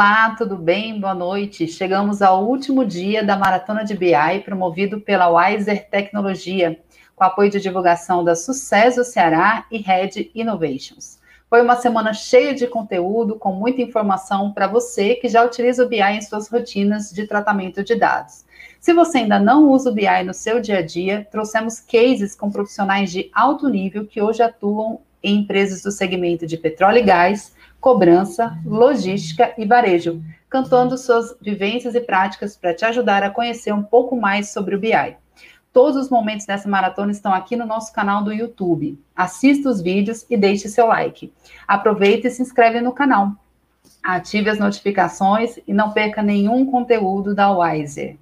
Olá, tudo bem? Boa noite. Chegamos ao último dia da Maratona de BI, promovido pela Wiser Tecnologia, com apoio de divulgação da Sucesso Ceará e Red Innovations. Foi uma semana cheia de conteúdo, com muita informação para você que já utiliza o BI em suas rotinas de tratamento de dados. Se você ainda não usa o BI no seu dia a dia, trouxemos cases com profissionais de alto nível que hoje atuam em empresas do segmento de petróleo e gás, cobrança, logística e varejo, cantando suas vivências e práticas para te ajudar a conhecer um pouco mais sobre o BI. Todos os momentos dessa maratona estão aqui no nosso canal do YouTube. Assista os vídeos e deixe seu like. Aproveite e se inscreve no canal. Ative as notificações e não perca nenhum conteúdo da Wiser.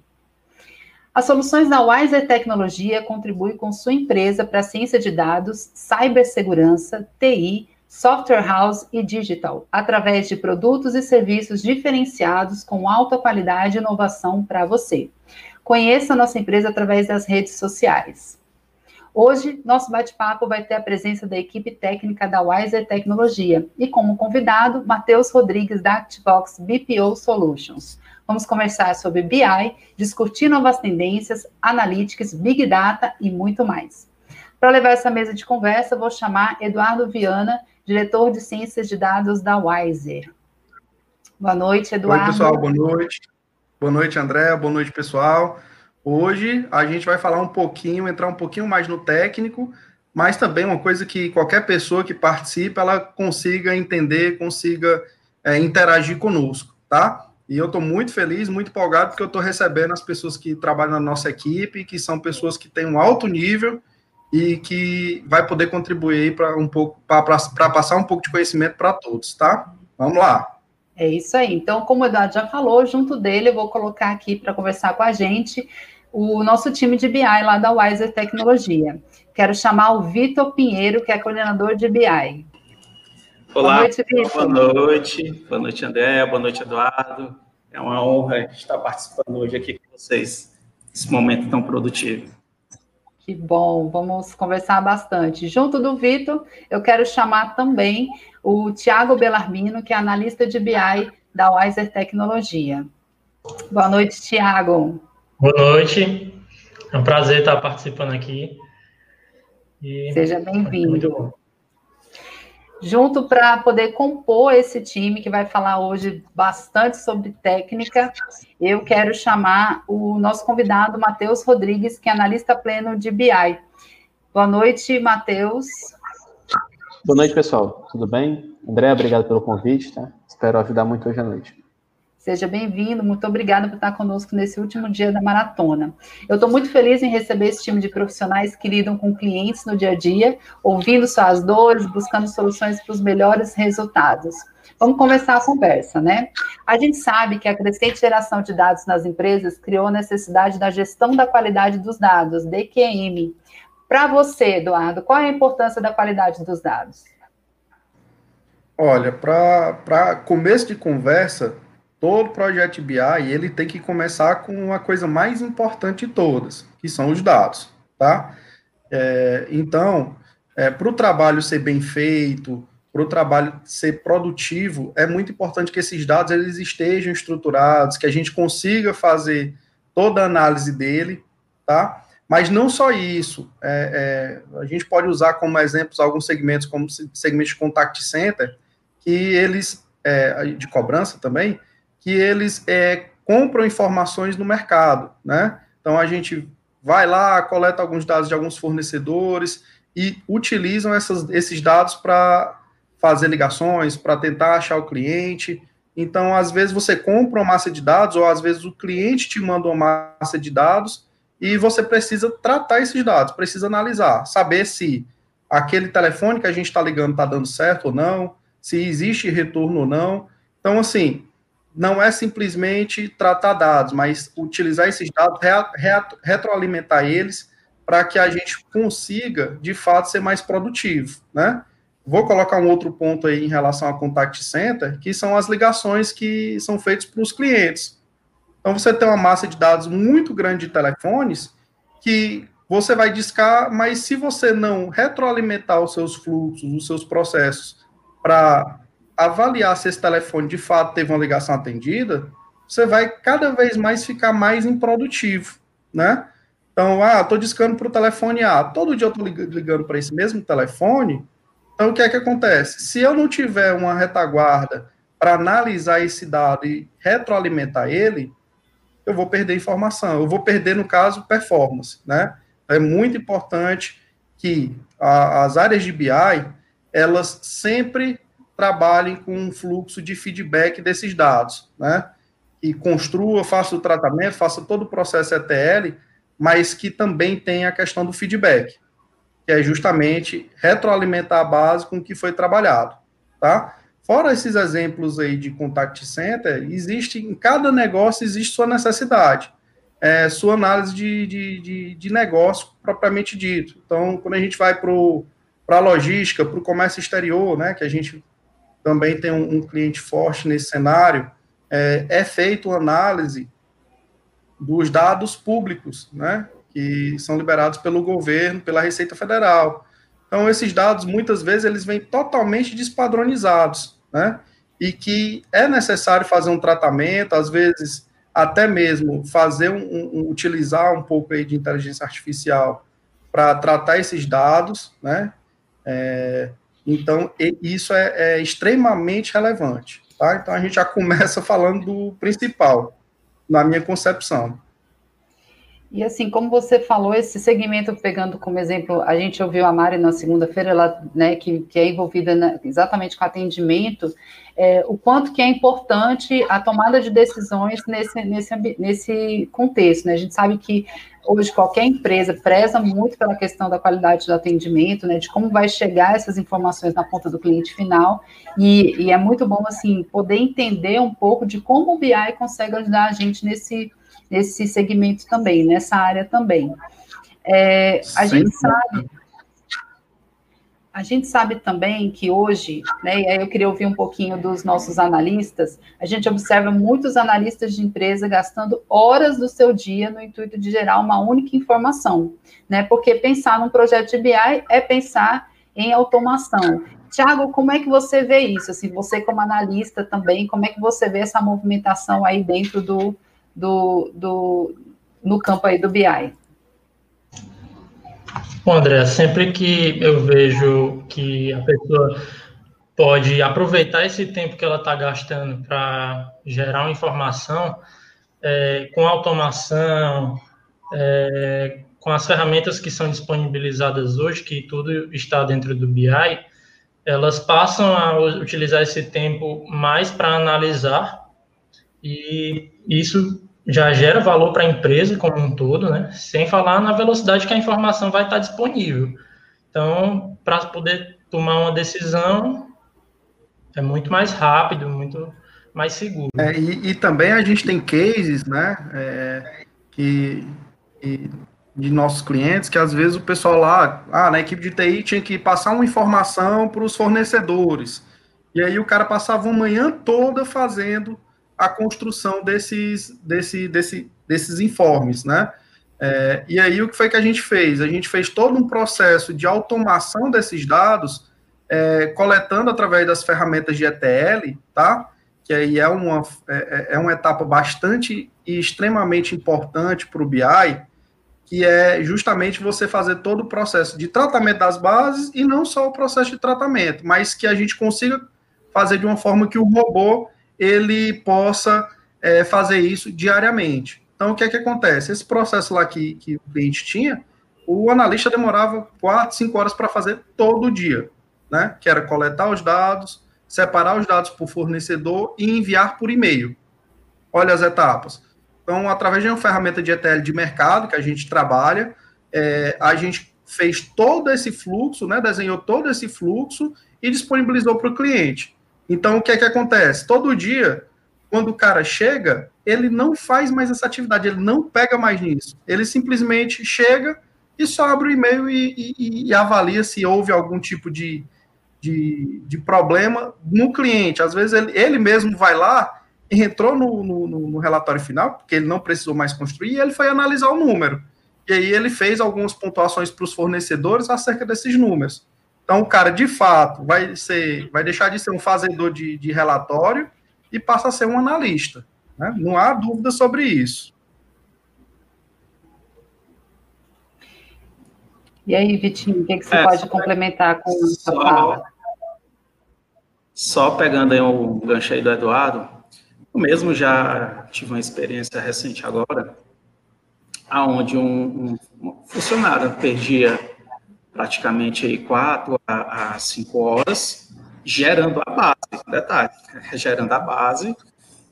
As soluções da Wiser Tecnologia contribuem com sua empresa para a ciência de dados, cibersegurança, TI, software house e digital, através de produtos e serviços diferenciados com alta qualidade e inovação para você. Conheça nossa empresa através das redes sociais. Hoje, nosso bate-papo vai ter a presença da equipe técnica da Wiser Tecnologia e, como convidado, Matheus Rodrigues, da Activox BPO Solutions. Vamos conversar sobre BI, discutir novas tendências, analytics, Big Data e muito mais. Para levar essa mesa de conversa, vou chamar Eduardo Viana, diretor de Ciências de Dados da Wiser. Boa noite, Eduardo. Oi, pessoal, boa noite. Boa noite, André, boa noite, pessoal. Hoje a gente vai falar um pouquinho, entrar um pouquinho mais no técnico, mas também uma coisa que qualquer pessoa que participe, ela consiga entender, consiga é, interagir conosco, tá? E eu estou muito feliz, muito empolgado, porque eu estou recebendo as pessoas que trabalham na nossa equipe, que são pessoas que têm um alto nível e que vai poder contribuir para um pouco para passar um pouco de conhecimento para todos, tá? Vamos lá. É isso aí. Então, como o Eduardo já falou, junto dele eu vou colocar aqui para conversar com a gente o nosso time de BI lá da Wiser Tecnologia. Quero chamar o Vitor Pinheiro, que é coordenador de BI. Olá, boa noite, Vitor. Boa noite, boa noite, André, boa noite, Eduardo. É uma honra estar participando hoje aqui com vocês, nesse momento tão produtivo. Que bom, vamos conversar bastante. Junto do Vitor, eu quero chamar também o Tiago Belarmino, que é analista de BI da Wiser Tecnologia. Boa noite, Tiago. Boa noite. É um prazer estar participando aqui. E Seja bem-vindo. Junto para poder compor esse time que vai falar hoje bastante sobre técnica. Eu quero chamar o nosso convidado, Matheus Rodrigues, que é analista pleno de BI. Boa noite, Matheus. Boa noite, pessoal. Tudo bem? André, obrigado pelo convite, tá? Espero ajudar muito hoje à noite. Seja bem-vindo, muito obrigada por estar conosco nesse último dia da maratona. Eu estou muito feliz em receber esse time de profissionais que lidam com clientes no dia a dia, ouvindo suas dores, buscando soluções para os melhores resultados. Vamos começar a conversa, né? A gente sabe que a crescente geração de dados nas empresas criou a necessidade da gestão da qualidade dos dados, DQM. Para você, Eduardo, qual é a importância da qualidade dos dados? Olha, para começo de conversa, todo projeto BI ele tem que começar com a coisa mais importante de todas, que são os dados, tá? É, então, é, para o trabalho ser bem feito, para o trabalho ser produtivo, é muito importante que esses dados eles estejam estruturados, que a gente consiga fazer toda a análise dele, tá? Mas não só isso, é, é a gente pode usar como exemplos alguns segmentos, como segmentos de contact center, que eles, é, de cobrança também, que eles é, compram informações no mercado, né? Então a gente vai lá, coleta alguns dados de alguns fornecedores e utilizam essas, esses dados para fazer ligações, para tentar achar o cliente. Então, às vezes você compra uma massa de dados, ou às vezes o cliente te manda uma massa de dados e você precisa tratar esses dados, precisa analisar, saber se aquele telefone que a gente está ligando está dando certo ou não, se existe retorno ou não. Então, assim, não é simplesmente tratar dados, mas utilizar esses dados, retroalimentar eles para que a gente consiga, de fato, ser mais produtivo, né? Vou colocar um outro ponto aí em relação ao contact center, que são as ligações que são feitas para os clientes. Então, você tem uma massa de dados muito grande de telefones que você vai discar, mas se você não retroalimentar os seus fluxos, os seus processos para avaliar se esse telefone de fato teve uma ligação atendida, você vai cada vez mais ficar mais improdutivo, né? Então, ah, estou discando para o telefone A, todo dia eu estou ligando para esse mesmo telefone, então o que é que acontece? Se eu não tiver uma retaguarda para analisar esse dado e retroalimentar ele, eu vou perder informação, eu vou perder, no caso, performance, né? É muito importante que a, as áreas de BI, elas sempre trabalhem com um fluxo de feedback desses dados, né? E construa, faça o tratamento, faça todo o processo ETL, mas que também tenha a questão do feedback, que é justamente retroalimentar a base com o que foi trabalhado, tá? Fora esses exemplos aí de contact center, existe, em cada negócio existe sua necessidade, é, sua análise de, de, de, de negócio propriamente dito. Então, quando a gente vai para a logística, para o comércio exterior, né, que a gente também tem um, um cliente forte nesse cenário, é, é feita análise dos dados públicos, né, que são liberados pelo governo, pela Receita Federal. Então, esses dados, muitas vezes, eles vêm totalmente despadronizados, né, e que é necessário fazer um tratamento, às vezes, até mesmo fazer um, um utilizar um pouco aí de inteligência artificial para tratar esses dados, né, é, então, isso é, é, extremamente relevante. Tá? Então, a gente já começa falando do principal, na minha concepção. E assim, como você falou, esse segmento, pegando como exemplo, a gente ouviu a Mari na segunda-feira, ela, né, que, que é envolvida na, exatamente com atendimento, é, o quanto que é importante a tomada de decisões nesse, nesse, nesse contexto, né? A gente sabe que hoje qualquer empresa preza muito pela questão da qualidade do atendimento, né, de como vai chegar essas informações na ponta do cliente final, e, e é muito bom, assim, poder entender um pouco de como o BI consegue ajudar a gente nesse nesse segmento também, nessa área também. É, a gente sabe. A gente sabe também que hoje, né, e aí eu queria ouvir um pouquinho dos nossos analistas, a gente observa muitos analistas de empresa gastando horas do seu dia no intuito de gerar uma única informação, né? Porque pensar num projeto de BI é pensar em automação. Tiago, como é que você vê isso? Assim, você como analista também, como é que você vê essa movimentação aí dentro do, do, do, no campo aí do BI? Bom, André, sempre que eu vejo que a pessoa pode aproveitar esse tempo que ela está gastando para gerar uma informação é, com automação, é, com as ferramentas que são disponibilizadas hoje, que tudo está dentro do BI, elas passam a utilizar esse tempo mais para analisar e isso já gera valor para a empresa como um todo, né? Sem falar na velocidade que a informação vai estar disponível. Então, para poder tomar uma decisão, é muito mais rápido, muito mais seguro. É, e, e, também a gente tem cases, né, é, que, que, de nossos clientes, que às vezes o pessoal lá, ah, na equipe de TI tinha que passar uma informação para os fornecedores. E aí o cara passava uma manhã toda fazendo a construção desses, desse, desse, desses informes, né? É, e aí o que foi que a gente fez? A gente fez todo um processo de automação desses dados, é, coletando através das ferramentas de ETL, tá? Que aí é uma, é, é, é uma etapa bastante e extremamente importante para o BI, que é justamente você fazer todo o processo de tratamento das bases e não só o processo de tratamento, mas que a gente consiga fazer de uma forma que o robô ele possa é, fazer isso diariamente. Então, o que é que acontece? Esse processo lá que, que o cliente tinha, o analista demorava 4, 5 horas para fazer todo dia, né? Que era coletar os dados, separar os dados por fornecedor e enviar por e-mail. Olha as etapas. Então, através de uma ferramenta de ETL de mercado que a gente trabalha, é, a gente fez todo esse fluxo, né? Desenhou todo esse fluxo e disponibilizou para o cliente. Então, o que é que acontece? Todo dia, quando o cara chega, ele não faz mais essa atividade, ele não pega mais nisso. Ele simplesmente chega e só abre o e-mail e, e, e avalia se houve algum tipo de, de, de, problema no cliente. Às vezes ele, ele mesmo vai lá e entrou no, no, no, relatório final, porque ele não precisou mais construir, e ele foi analisar o número. E aí ele fez algumas pontuações para os fornecedores acerca desses números. Então, o cara, de fato, vai ser, vai deixar de ser um fazedor de, de relatório e passa a ser um analista. Né? Não há dúvida sobre isso. E aí, Vitinho, o que, que você é, pode complementar com essa fala? Só pegando aí o gancho aí do Eduardo, eu mesmo já tive uma experiência recente agora, aonde um, um funcionário perdia praticamente aí quatro a, a cinco horas gerando a base, detalhe, gerando a base,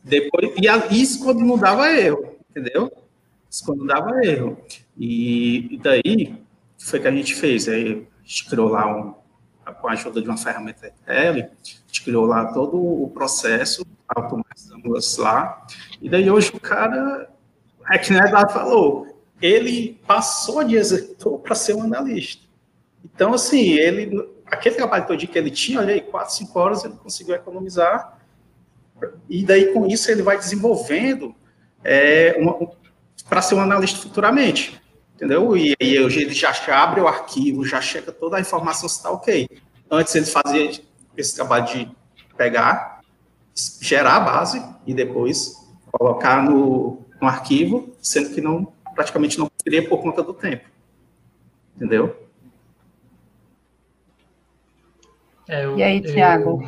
depois, e a, isso quando não dava erro, entendeu? Isso quando dava erro. E, e daí, foi que a gente fez? Aí, a gente criou lá um, com a ajuda de uma ferramenta L, a gente criou lá todo o processo, automatizamos lá, e daí hoje o cara, é que nem falou, ele passou de executor para ser um analista. Então, assim, ele, aquele trabalho todo que ele tinha, olha aí, 4, 5 horas ele conseguiu economizar, e daí com isso ele vai desenvolvendo é, para ser um analista futuramente, entendeu? E aí ele já abre o arquivo, já checa toda a informação se está ok. Antes ele fazia esse trabalho de pegar, gerar a base e depois colocar no, no arquivo, sendo que não praticamente não queria por conta do tempo, entendeu? É, eu, e aí, Tiago?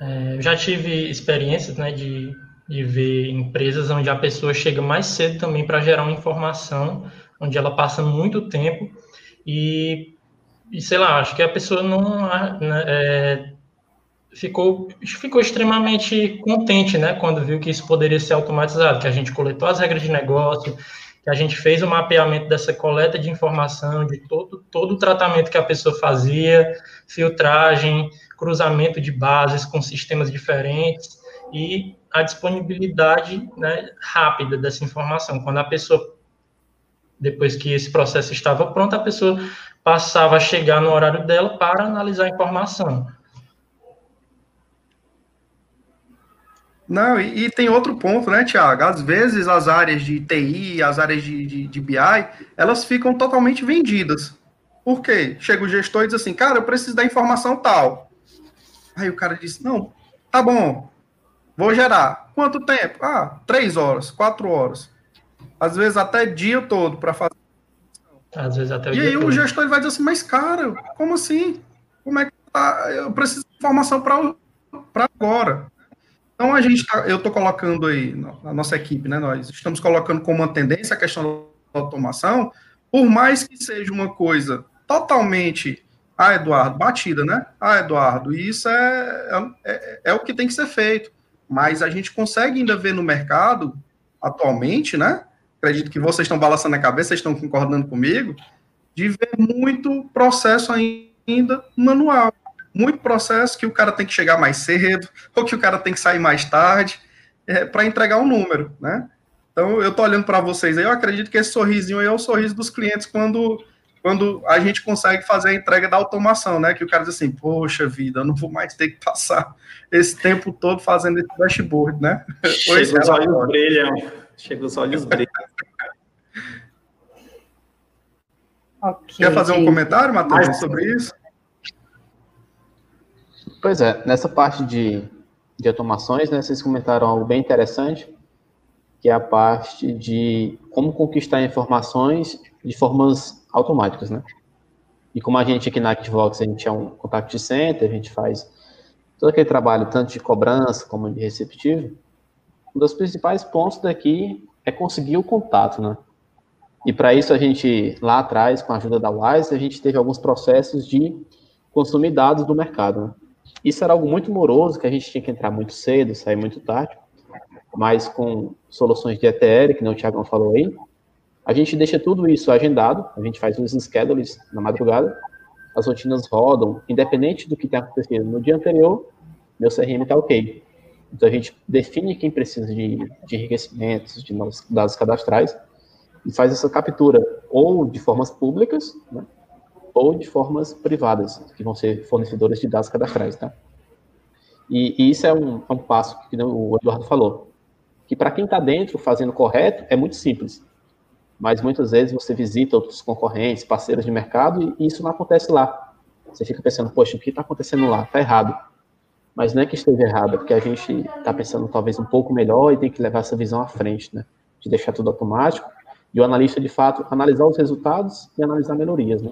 É, eu já tive experiências né, de, de ver empresas onde a pessoa chega mais cedo também para gerar uma informação, onde ela passa muito tempo e, e sei lá, acho que a pessoa não né, é, ficou, ficou extremamente contente né, quando viu que isso poderia ser automatizado, que a gente coletou as regras de negócio, que a gente fez o mapeamento dessa coleta de informação, de todo, todo o tratamento que a pessoa fazia, filtragem, cruzamento de bases com sistemas diferentes e a disponibilidade né, rápida dessa informação. Quando a pessoa, depois que esse processo estava pronto, a pessoa passava a chegar no horário dela para analisar a informação. Não, e, e, tem outro ponto, né, Tiago? Às vezes as áreas de TI, as áreas de, de, de, BI, elas ficam totalmente vendidas. Por quê? Chega o gestor e diz assim, cara, eu preciso da informação tal. Aí o cara diz, não, tá bom, vou gerar. Quanto tempo? Ah, três horas, quatro horas. Às vezes até dia todo para fazer. Às vezes até o E aí todo. o gestor vai dizer assim, mas cara, como assim? Como é que tá? Eu preciso de informação para agora. Então a gente tá, eu estou colocando aí, a nossa equipe, né? Nós estamos colocando como uma tendência a questão da automação, por mais que seja uma coisa totalmente, ah, Eduardo, batida, né? Ah, Eduardo, isso é, é, é, é o que tem que ser feito. Mas a gente consegue ainda ver no mercado, atualmente, né? Acredito que vocês estão balançando a cabeça, vocês estão concordando comigo, de ver muito processo ainda manual muito processo que o cara tem que chegar mais cedo, ou que o cara tem que sair mais tarde, é, para entregar um número, né? Então, eu estou olhando para vocês aí, eu acredito que esse sorrisinho aí é o sorriso dos clientes quando, quando a gente consegue fazer a entrega da automação, né? Que o cara diz assim, poxa vida, eu não vou mais ter que passar esse tempo todo fazendo esse dashboard, né? Chega os olhos brilham, chega os olhos brilham. Okay, Quer fazer um comentário, Matheus, sobre isso? Pois é, nessa parte de, de automações, né, vocês comentaram algo bem interessante, que é a parte de como conquistar informações de formas automáticas, né? E como a gente aqui na ActiveVox, a gente é um contact center, a gente faz todo aquele trabalho, tanto de cobrança como de receptivo, um dos principais pontos daqui é conseguir o contato, né? E para isso a gente, lá atrás, com a ajuda da Wise, a gente teve alguns processos de consumir dados do mercado, né? Isso era algo muito moroso, que a gente tinha que entrar muito cedo, sair muito tarde, mas com soluções de ETL, que não o Thiago falou aí, a gente deixa tudo isso agendado, a gente faz os schedules na madrugada, as rotinas rodam, independente do que tenha acontecido no dia anterior, meu CRM está ok. Então a gente define quem precisa de, de enriquecimentos, de novos dados cadastrais, e faz essa captura ou de formas públicas, né, ou de formas privadas, que vão ser fornecedoras de dados cadastrais, tá? E, e isso é um, é um, passo que o Eduardo falou, que para quem está dentro fazendo correto é muito simples. mas muitas vezes você visita outros concorrentes, parceiros de mercado, e isso não acontece lá. Você fica pensando, poxa, o que está acontecendo lá? Está errado. Mas não é que esteja errado, é porque a gente está pensando talvez um pouco melhor e tem que levar essa visão à frente, né? De deixar tudo automático. E o analista, de fato, analisar os resultados e analisar melhorias, né?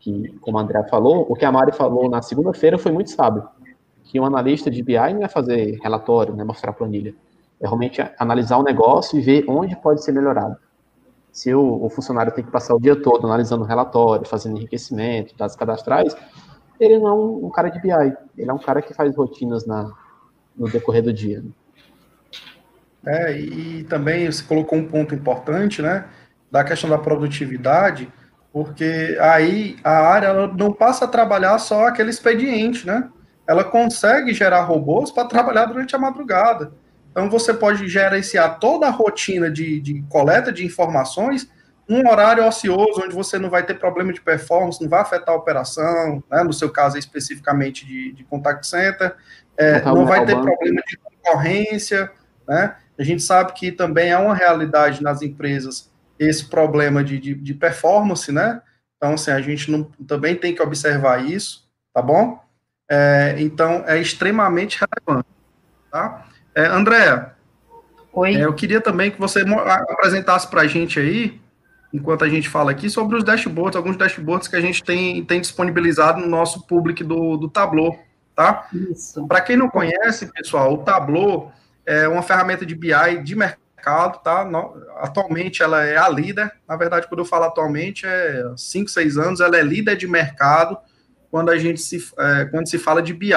Que, como a André falou, o que a Mari falou na segunda-feira foi muito sábio. Que um analista de BI não é fazer relatório, né? Mostrar planilha. É realmente analisar o negócio e ver onde pode ser melhorado. Se o, o funcionário tem que passar o dia todo analisando relatório, fazendo enriquecimento, dados cadastrais, ele não é um, um, cara de BI, ele é um cara que faz rotinas na, no decorrer do dia. Né? É, e também você colocou um ponto importante, né, da questão da produtividade, porque aí a área não passa a trabalhar só aquele expediente, né? Ela consegue gerar robôs para trabalhar durante a madrugada. Então você pode gerenciar toda a rotina de, de coleta de informações um horário ocioso, onde você não vai ter problema de performance, não vai afetar a operação, né, no seu caso especificamente de, de contact center, é, não vai ter problema de concorrência, né? A gente sabe que também é uma realidade nas empresas esse problema de, de, de performance, né? Então, assim, a gente não, também tem que observar isso, tá bom? É, então, é extremamente relevante, tá? É, Andréa, Oi. É, eu queria também que você apresentasse para a gente aí enquanto a gente fala aqui, sobre os dashboards, alguns dashboards que a gente tem, tem disponibilizado no nosso público do, do Tableau, tá? Isso. Para quem não conhece, pessoal, o Tableau é uma ferramenta de BI de mercado, tá? No, atualmente ela é a líder, na verdade, quando eu falo atualmente, é 5, 6 anos, ela é líder de mercado quando a gente se, é, quando se fala de BI,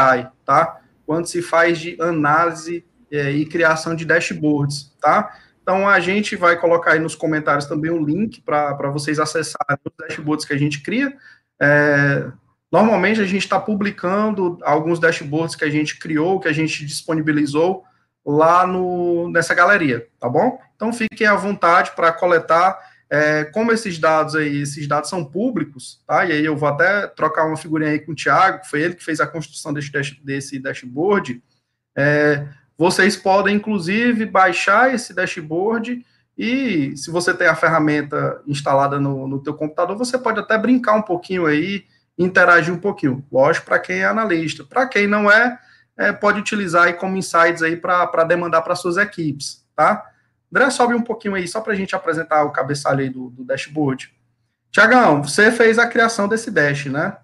tá? Quando se faz de análise é, e criação de dashboards, tá? Então, a gente vai colocar aí nos comentários também um link para vocês acessarem os dashboards que a gente cria. É, normalmente, a gente está publicando alguns dashboards que a gente criou, que a gente disponibilizou lá no, nessa galeria, tá bom? Então, fiquem à vontade para coletar. É, como esses dados aí, esses dados são públicos, tá? E aí eu vou até trocar uma figurinha aí com o Thiago, que foi ele que fez a construção desse, desse dashboard. É, vocês podem, inclusive, baixar esse dashboard e, se você tem a ferramenta instalada no, no teu computador, você pode até brincar um pouquinho aí, interagir um pouquinho. Lógico, para quem é analista. Para quem não é, é, pode utilizar aí como insights aí para demandar para suas equipes, tá? André, sobe um pouquinho aí, só para a gente apresentar o cabeçalho aí do, do dashboard. Tiagão, você fez a criação desse dash, né?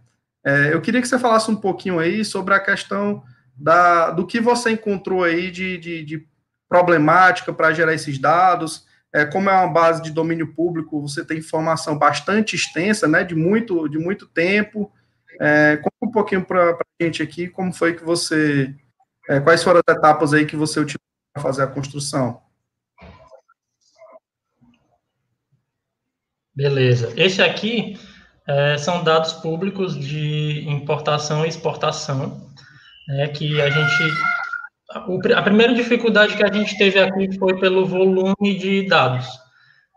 É, eu queria que você falasse um pouquinho aí sobre a questão da, do que você encontrou aí de, de, de problemática para gerar esses dados. É, como é uma base de domínio público, você tem informação bastante extensa, né, de muito, de muito tempo. É, conta um pouquinho para a gente aqui como foi que você, é, quais foram as etapas aí que você utilizou para fazer a construção. Beleza. Esse aqui é, são dados públicos de importação e exportação né, que a gente a primeira dificuldade que a gente teve aqui foi pelo volume de dados.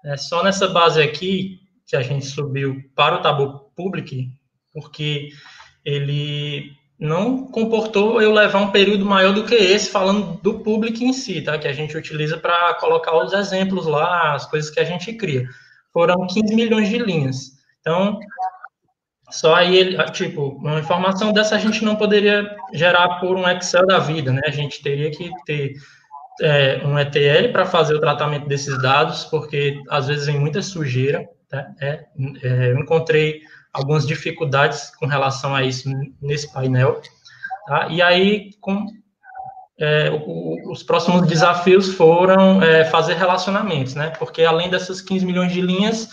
É só nessa base aqui que a gente subiu para o Tableau Public, porque ele não comportou eu levar um período maior do que esse, falando do Public em si, tá? Que a gente utiliza para colocar os exemplos lá, as coisas que a gente cria. Foram 15 milhões de linhas. Então, só aí, ele, ah, tipo, uma informação dessa a gente não poderia gerar por um Excel da vida, né? A gente teria que ter é, um ETL para fazer o tratamento desses dados, porque às vezes vem muita sujeira. Tá? É, é, eu encontrei algumas dificuldades com relação a isso nesse painel. Tá? E aí, com, é, o, os próximos desafios foram é, fazer relacionamentos, né? Porque além dessas 15 milhões de linhas,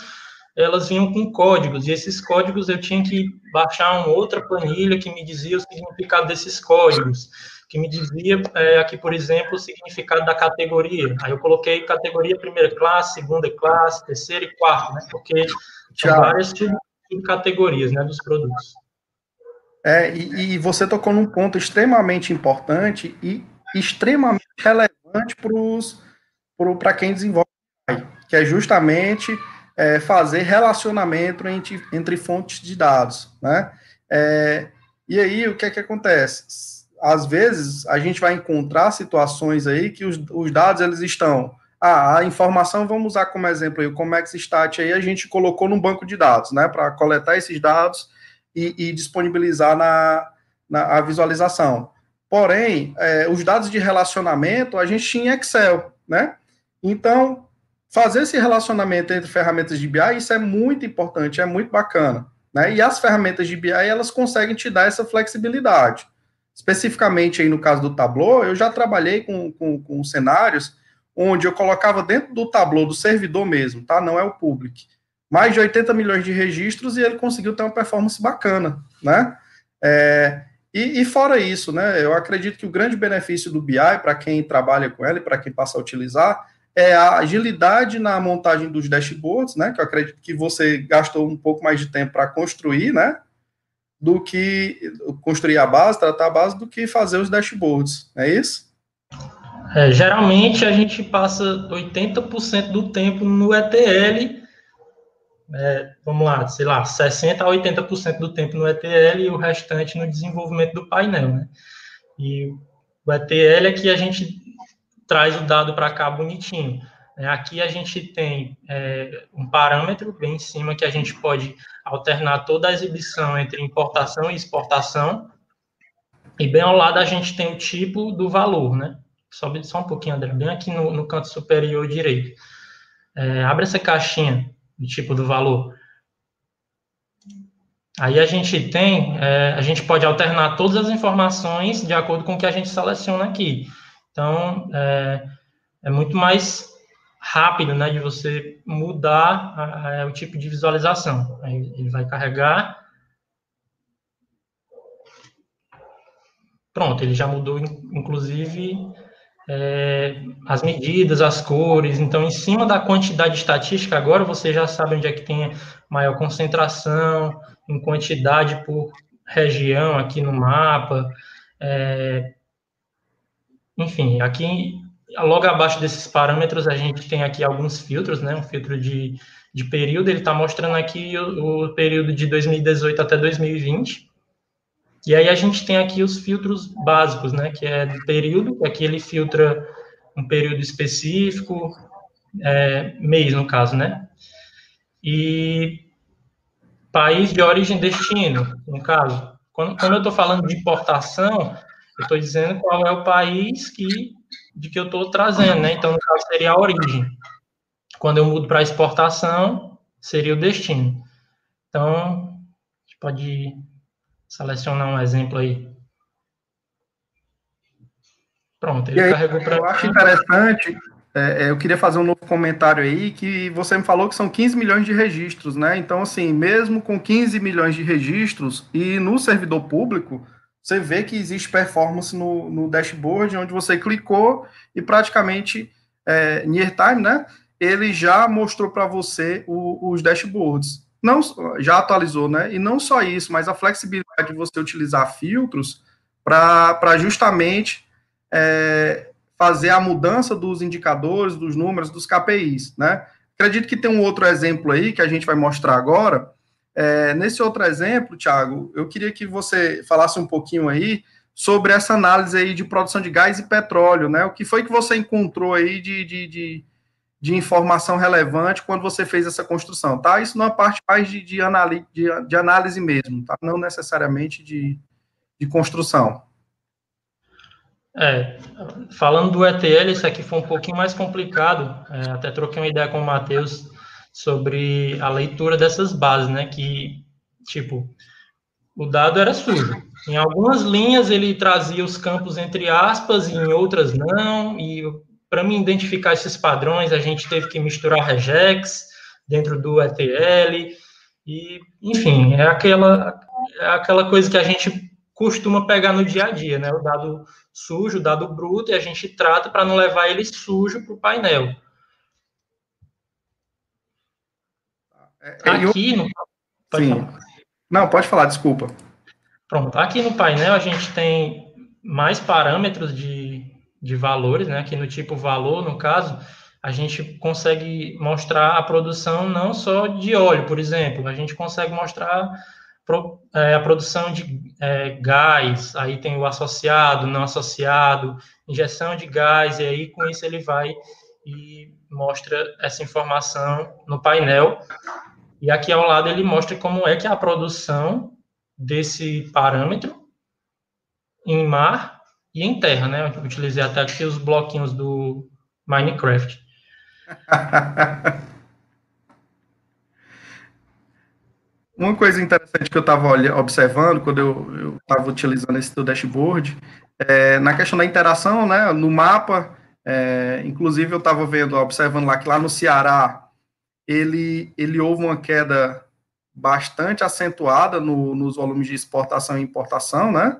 elas vinham com códigos, e esses códigos eu tinha que baixar uma outra planilha que me dizia o significado desses códigos, que me dizia é, aqui, por exemplo, o significado da categoria. Aí eu coloquei categoria primeira classe, segunda classe, terceira e quarta, né? Porque são várias subcategorias né, dos produtos. É, e, e você tocou num ponto extremamente importante e extremamente relevante para quem desenvolve, que é justamente é, fazer relacionamento entre, entre fontes de dados, né? É, e aí, o que é que acontece? Às vezes, a gente vai encontrar situações aí que os, os dados, eles estão ah, a informação, vamos usar como exemplo aí, o ComexStat aí, a gente colocou num banco de dados, né, para coletar esses dados e, e disponibilizar na, na a visualização. Porém, é, os dados de relacionamento a gente tinha em Excel, né? Então, fazer esse relacionamento entre ferramentas de BI, isso é muito importante, é muito bacana. Né? E as ferramentas de BI, elas conseguem te dar essa flexibilidade. Especificamente aí no caso do Tableau, eu já trabalhei com, com, com cenários onde eu colocava dentro do Tableau, do servidor mesmo, tá? Não é o public. Mais de 80 milhões de registros e ele conseguiu ter uma performance bacana, né? É, e, e, fora isso, né? Eu acredito que o grande benefício do BI, para quem trabalha com ele, para quem passa a utilizar, é a agilidade na montagem dos dashboards, né? Que eu acredito que você gastou um pouco mais de tempo para construir, né? Do que construir a base, tratar a base, do que fazer os dashboards. É isso? É, geralmente a gente passa 80% do tempo no ETL, é, vamos lá, sei lá, 60% a 80% do tempo no ETL e o restante no desenvolvimento do painel, né? E o ETL é que a gente traz o dado para cá bonitinho. É, aqui a gente tem é, um parâmetro bem em cima que a gente pode alternar toda a exibição entre importação e exportação. E bem ao lado a gente tem o tipo do valor, né? Sobe só um pouquinho, André, bem aqui no, no canto superior direito. É, abre essa caixinha do tipo do valor. Aí a gente tem, é, a gente pode alternar todas as informações de acordo com o que a gente seleciona aqui. Então, é, é muito mais rápido, né, de você mudar a, a, o tipo de visualização. Aí ele vai carregar. Pronto, ele já mudou, inclusive, é, as medidas, as cores. Então, em cima da quantidade estatística, agora você já sabe onde é que tem maior concentração, em quantidade por região aqui no mapa. É, enfim, aqui, logo abaixo desses parâmetros, a gente tem aqui alguns filtros, né? Um filtro de, de período, ele está mostrando aqui o, o, período de 2018 até 2020. E aí a gente tem aqui os filtros básicos, né? Que é do período, aqui ele filtra um período específico, é, mês, no caso, né? E país de origem destino, no caso. Quando, quando eu estou falando de importação, eu estou dizendo qual é o país que, de que eu estou trazendo, né? Então, no caso, seria a origem. Quando eu mudo para exportação, seria o destino. Então, a gente pode selecionar um exemplo aí. Pronto, ele aí, carregou para. Eu acho interessante, é, é, eu queria fazer um novo comentário aí, que você me falou que são 15 milhões de registros, né? Então, assim, mesmo com 15 milhões de registros e no servidor público, você vê que existe performance no, no dashboard, onde você clicou e praticamente é, near time, né? Ele já mostrou para você o, os dashboards. Não, já atualizou, né? E não só isso, mas a flexibilidade de você utilizar filtros para justamente é, fazer a mudança dos indicadores, dos números, dos KPIs, né? Acredito que tem um outro exemplo aí que a gente vai mostrar agora, é, nesse outro exemplo, Thiago, eu queria que você falasse um pouquinho aí sobre essa análise aí de produção de gás e petróleo, né? O que foi que você encontrou aí de, de, de, de informação relevante quando você fez essa construção, tá? Isso numa parte mais de, de, análise, de, de análise mesmo, tá? Não necessariamente de, de construção. É, falando do ETL, isso aqui foi um pouquinho mais complicado. É, até troquei uma ideia com o Matheus sobre a leitura dessas bases, né? Que, tipo, o dado era sujo. Em algumas linhas ele trazia os campos entre aspas, e em outras não. E para me identificar esses padrões, a gente teve que misturar regex dentro do ETL. E, enfim, é aquela, é aquela coisa que a gente costuma pegar no dia a dia, né? O dado sujo, o dado bruto, e a gente trata para não levar ele sujo para o painel. É, é, aqui no. Pode Sim. Falar. Não, pode falar, desculpa. Pronto. Aqui no painel a gente tem mais parâmetros de, de valores, né? Aqui no tipo valor, no caso, a gente consegue mostrar a produção não só de óleo, por exemplo, a gente consegue mostrar é, a produção de é, gás, aí tem o associado, não associado, injeção de gás, e aí com isso ele vai e mostra essa informação no painel. E aqui ao lado ele mostra como é que é a produção desse parâmetro em mar e em terra, né? Eu utilizei até aqui os bloquinhos do Minecraft. Uma coisa interessante que eu estava observando quando eu estava utilizando esse do dashboard, é, na questão da interação, né, no mapa, é, inclusive eu estava vendo, observando lá que lá no Ceará, ele, ele houve uma queda bastante acentuada no, nos volumes de exportação e importação, né,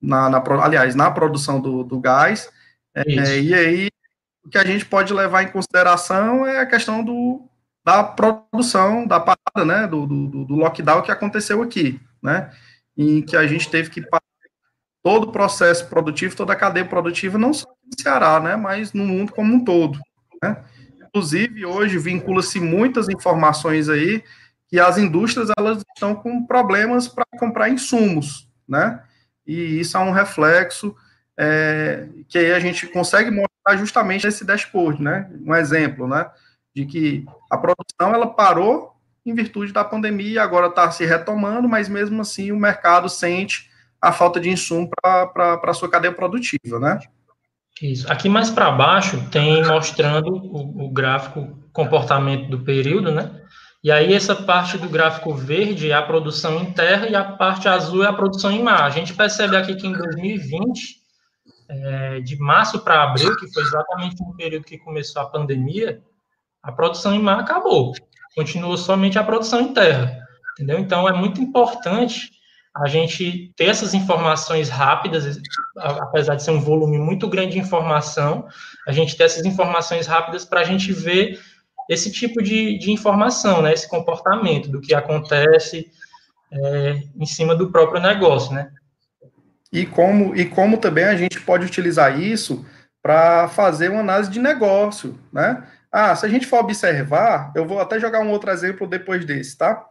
na, na aliás, na produção do, do gás, é, e aí o que a gente pode levar em consideração é a questão do, da produção, da parada, né, do, do, do, lockdown que aconteceu aqui, né, em que a gente teve que parar todo o processo produtivo, toda a cadeia produtiva, não só no Ceará, né, mas no mundo como um todo, né. Inclusive, hoje vincula-se muitas informações aí que as indústrias, elas estão com problemas para comprar insumos, né, e isso é um reflexo é, que aí a gente consegue mostrar justamente esse dashboard, né, um exemplo, né, de que a produção ela parou em virtude da pandemia agora está se retomando, mas mesmo assim o mercado sente a falta de insumo para a sua cadeia produtiva, né? Isso. Aqui mais para baixo tem mostrando o, o, gráfico comportamento do período, né? E aí essa parte do gráfico verde é a produção em terra e a parte azul é a produção em mar. A gente percebe aqui que em 2020, é, de março para abril, que foi exatamente no período que começou a pandemia, a produção em mar acabou. Continua somente a produção em terra. Entendeu? Então, é muito importante a gente ter essas informações rápidas, apesar de ser um volume muito grande de informação, a gente ter essas informações rápidas para a gente ver esse tipo de, de informação, né, esse comportamento do que acontece é, em cima do próprio negócio, né? E como, e como também a gente pode utilizar isso para fazer uma análise de negócio, né? Ah, se a gente for observar, eu vou até jogar um outro exemplo depois desse, tá?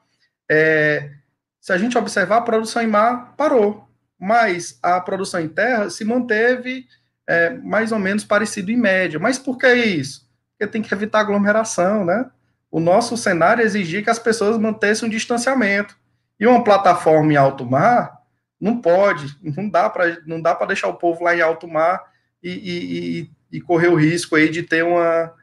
É, se a gente observar, a produção em mar parou, mas a produção em terra se manteve é, mais ou menos parecido em média. Mas por que isso? Porque tem que evitar aglomeração, né? O nosso cenário exigia que as pessoas mantessem um distanciamento. E uma plataforma em alto mar não pode, não dá para não dá para deixar o povo lá em alto mar e, e, e, e correr o risco aí de ter uma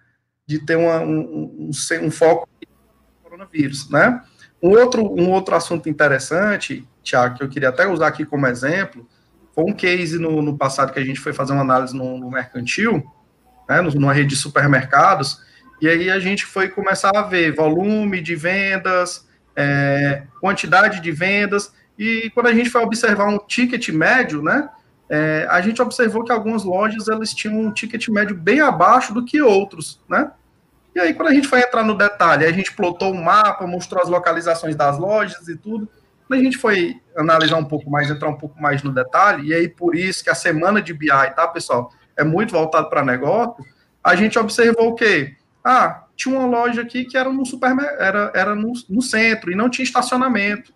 de ter uma, um, um, um, foco no coronavírus, né? Um outro, um outro assunto interessante, Tiago, que eu queria até usar aqui como exemplo, foi um case no, no passado que a gente foi fazer uma análise no, no mercantil, né, numa rede de supermercados, e aí a gente foi começar a ver volume de vendas, é, quantidade de vendas, e quando a gente foi observar um ticket médio, né, é, a gente observou que algumas lojas elas tinham um ticket médio bem abaixo do que outros, né? E aí, quando a gente foi entrar no detalhe, a gente plotou um mapa, mostrou as localizações das lojas e tudo. Quando a gente foi analisar um pouco mais, entrar um pouco mais no detalhe, e aí por isso que a semana de BI, tá, pessoal, é muito voltado para negócio, a gente observou o quê? Ah, tinha uma loja aqui que era no supermercado, era, era no, no centro e não tinha estacionamento.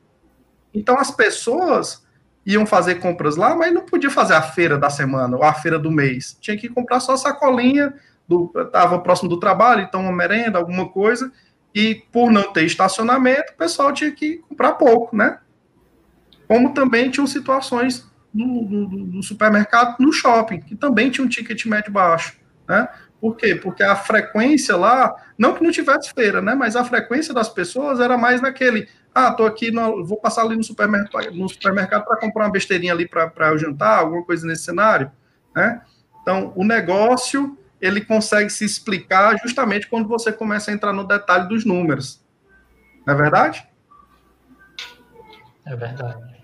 Então as pessoas iam fazer compras lá, mas não podia fazer a feira da semana ou a feira do mês. Tinha que comprar só a sacolinha, estava próximo do trabalho, então uma merenda, alguma coisa, e por não ter estacionamento, o pessoal tinha que comprar pouco, né? Como também tinham situações do, supermercado no shopping, que também tinha um ticket médio baixo, né? Por quê? Porque a frequência lá, não que não tivesse feira, né? Mas a frequência das pessoas era mais naquele, ah, tô aqui, no, vou passar ali no supermercado, no supermercado para comprar uma besteirinha ali para eu jantar, alguma coisa nesse cenário, né? Então, o negócio, ele consegue se explicar justamente quando você começa a entrar no detalhe dos números. Não é verdade? É verdade.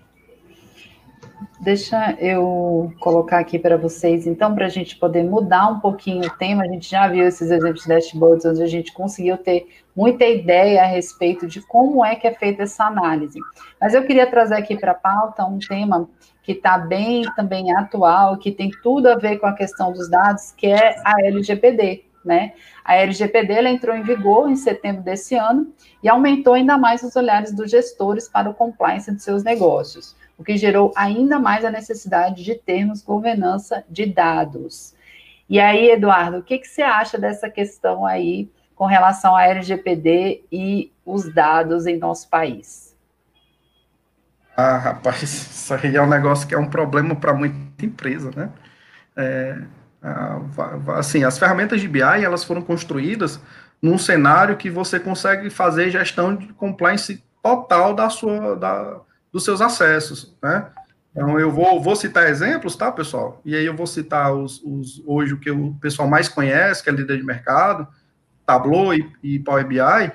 Deixa eu colocar aqui para vocês, então, para a gente poder mudar um pouquinho o tema. A gente já viu esses exemplos de dashboards, onde a gente conseguiu ter muita ideia a respeito de como é que é feita essa análise. Mas eu queria trazer aqui para a pauta um tema que está bem também atual, que tem tudo a ver com a questão dos dados, que é a LGPD. Né? A LGPD entrou em vigor em setembro desse ano e aumentou ainda mais os olhares dos gestores para o compliance de seus negócios o que gerou ainda mais a necessidade de termos governança de dados. E aí, Eduardo, o que, que você acha dessa questão aí com relação à LGPD e os dados em nosso país? Ah, rapaz, isso aí é um negócio que é um problema para muita empresa, né? É, assim, as ferramentas de BI, elas foram construídas num cenário que você consegue fazer gestão de compliance total da sua, da, dos seus acessos, né? Então, eu vou, vou citar exemplos, tá, pessoal? E aí eu vou citar os, os, hoje o que o pessoal mais conhece, que é líder de mercado, Tableau e, e Power BI,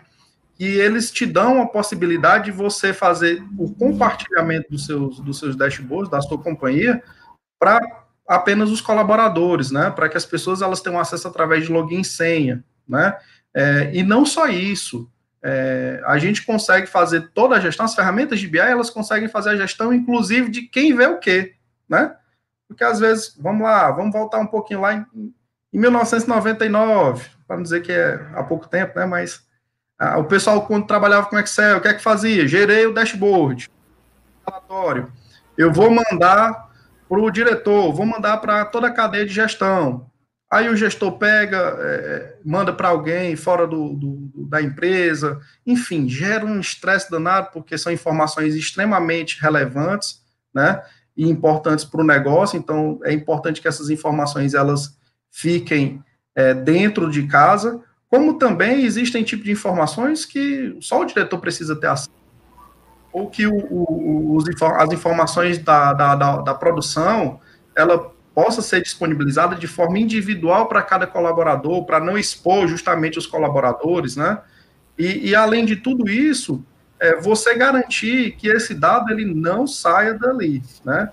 e eles te dão a possibilidade de você fazer o compartilhamento dos seus, dos seus dashboards, da sua companhia, para apenas os colaboradores, né? Para que as pessoas elas tenham acesso através de login e senha, né? É, e não só isso, é, a gente consegue fazer toda a gestão, as ferramentas de BI, elas conseguem fazer a gestão, inclusive, de quem vê o quê, né? Porque às vezes, vamos lá, vamos voltar um pouquinho lá em, em 1999, para não dizer que é há pouco tempo, né? Mas ah, o pessoal, quando trabalhava com Excel, o que é que fazia? Gerei o dashboard, relatório. Eu vou mandar para o diretor, vou mandar para toda a cadeia de gestão. Aí o gestor pega, é, manda para alguém fora do, do, da empresa, enfim, gera um estresse danado, porque são informações extremamente relevantes, né, e importantes para o negócio, então é importante que essas informações, elas fiquem é, dentro de casa, como também existem tipos de informações que só o diretor precisa ter acesso, ou que o, o, os, as informações da, da, da, da produção, ela possa ser disponibilizada de forma individual para cada colaborador, para não expor justamente os colaboradores, né? E, e além de tudo isso, é, você garantir que esse dado ele não saia dali, né?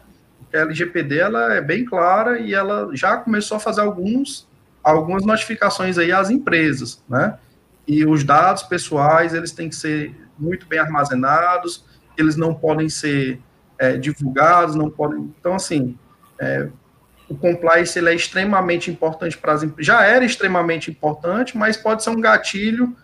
A LGPD ela é bem clara e ela já começou a fazer alguns, algumas notificações aí às empresas, né? E os dados pessoais eles têm que ser muito bem armazenados, eles não podem ser é, divulgados, não podem. Então assim, é, o compliance ele é extremamente importante para as empresas. Já era extremamente importante, mas pode ser um gatilho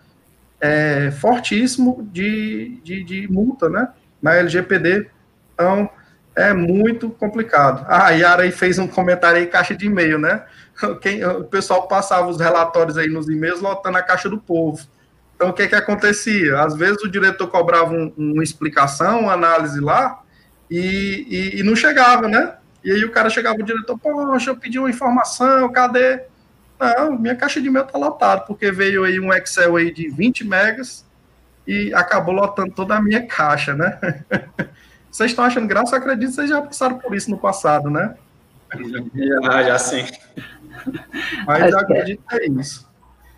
é, fortíssimo de, de, de, multa, né? Na LGPD. Então, é muito complicado. Ah, a Yara aí fez um comentário aí, caixa de e-mail, né? Quem, o pessoal passava os relatórios aí nos e-mails lotando a caixa do povo. Então, o que que acontecia? Às vezes o diretor cobrava um, uma explicação, uma análise lá, e, e, e não chegava, né? E aí o cara chegava o diretor, poxa, eu pedi uma informação, cadê? Não, minha caixa de e-mail tá lotada, porque veio aí um Excel aí de 20 megas e acabou lotando toda a minha caixa, né? Vocês estão achando graça? Eu acredito que vocês já passaram por isso no passado, né? Já, já sim. Mas eu acredito que é isso.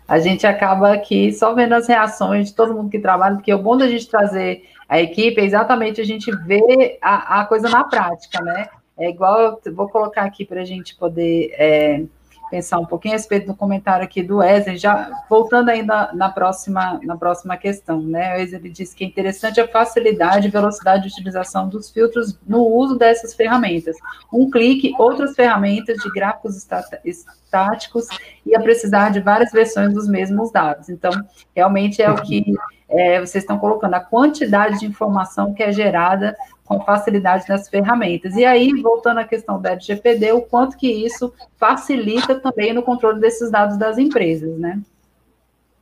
A gente acaba aqui só vendo as reações de todo mundo que trabalha, porque o bom da gente trazer a equipe é exatamente a gente ver a, a coisa na prática, né? É igual, vou colocar aqui para a gente poder é, pensar um pouquinho a respeito do comentário aqui do Wesley, já voltando ainda na próxima, na próxima questão, né? O Wesley disse que é interessante a facilidade e velocidade de utilização dos filtros no uso dessas ferramentas. Um clique, outras ferramentas de gráficos estáticos e a precisar de várias versões dos mesmos dados. Então, realmente é o que é, vocês estão colocando, a quantidade de informação que é gerada com facilidade nas ferramentas. E aí, voltando à questão da LGPD, o quanto que isso facilita também no controle desses dados das empresas, né?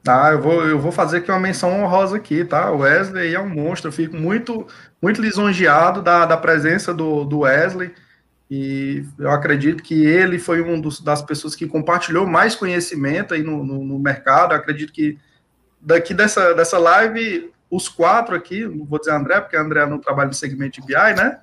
Ah, eu vou, eu vou fazer aqui uma menção honrosa aqui, tá? O Wesley é um monstro, eu fico muito, muito lisonjeado da, da presença do, do Wesley, e eu acredito que ele foi um dos, das pessoas que compartilhou mais conhecimento aí no, no, no mercado, eu acredito que daqui dessa, dessa live, os quatro aqui, não vou dizer André, porque André não trabalha no segmento de BI, né?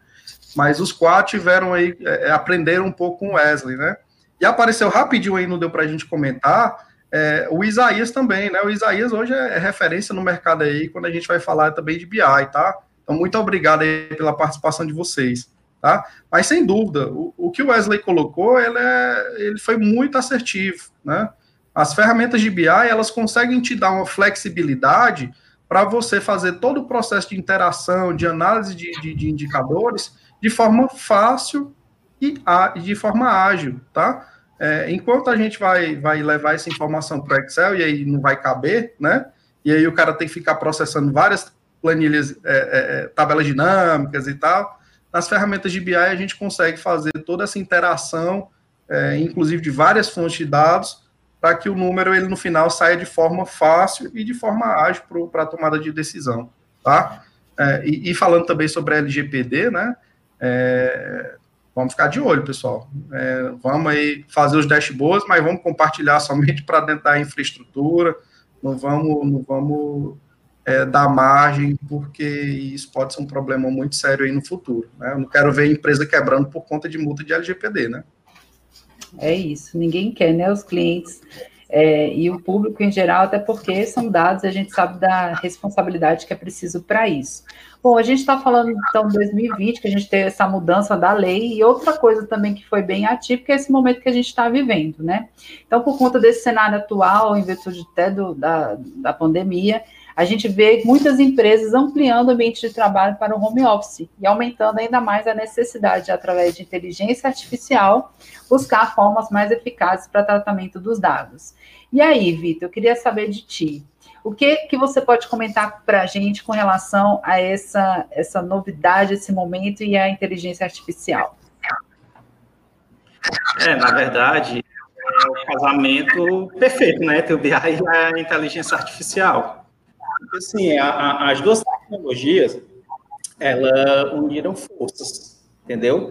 Mas os quatro tiveram aí, é, é, aprenderam um pouco com o Wesley, né? E apareceu rapidinho aí, não deu para a gente comentar, é, o Isaías também, né? O Isaías hoje é, é referência no mercado aí, quando a gente vai falar também de BI, tá? Então, muito obrigado aí pela participação de vocês, tá? Mas, sem dúvida, o, o que o Wesley colocou, ele, é, ele foi muito assertivo, né? As ferramentas de BI, elas conseguem te dar uma flexibilidade para você fazer todo o processo de interação, de análise de, de, de indicadores de forma fácil e de forma ágil, tá? É, enquanto a gente vai, vai levar essa informação para o Excel e aí não vai caber, né? E aí o cara tem que ficar processando várias planilhas, é, é, é tabelas dinâmicas e tal. Nas ferramentas de BI a gente consegue fazer toda essa interação é, inclusive de várias fontes de dados, para que o número, ele no final, saia de forma fácil e de forma ágil para a tomada de decisão, tá? É, e, e, falando também sobre a LGPD, né, é, vamos ficar de olho, pessoal. É, vamos aí fazer os dashboards, mas vamos compartilhar somente para dentro da infraestrutura, não vamos, não vamos é, dar margem, porque isso pode ser um problema muito sério aí no futuro. Né? Eu não quero ver a empresa quebrando por conta de multa de LGPD, né? É isso, ninguém quer, né? Os clientes é, e o público em geral, até porque são dados, a gente sabe da responsabilidade que é preciso para isso. Bom, a gente está falando então de 2020, que a gente teve essa mudança da lei, e outra coisa também que foi bem atípica é esse momento que a gente está vivendo, né? Então, por conta desse cenário atual, em virtude até do, da, da pandemia, a gente vê muitas empresas ampliando o ambiente de trabalho para o home office e aumentando ainda mais a necessidade, de, através de inteligência artificial, buscar formas mais eficazes para tratamento dos dados. E aí, Vitor, eu queria saber de ti. O que, que você pode comentar para a gente com relação a essa, essa novidade, esse momento e a inteligência artificial? É, na verdade, é o casamento perfeito, né? Ter o BI e a inteligência artificial. Assim, a, a, as duas tecnologias, elas uniram forças, entendeu?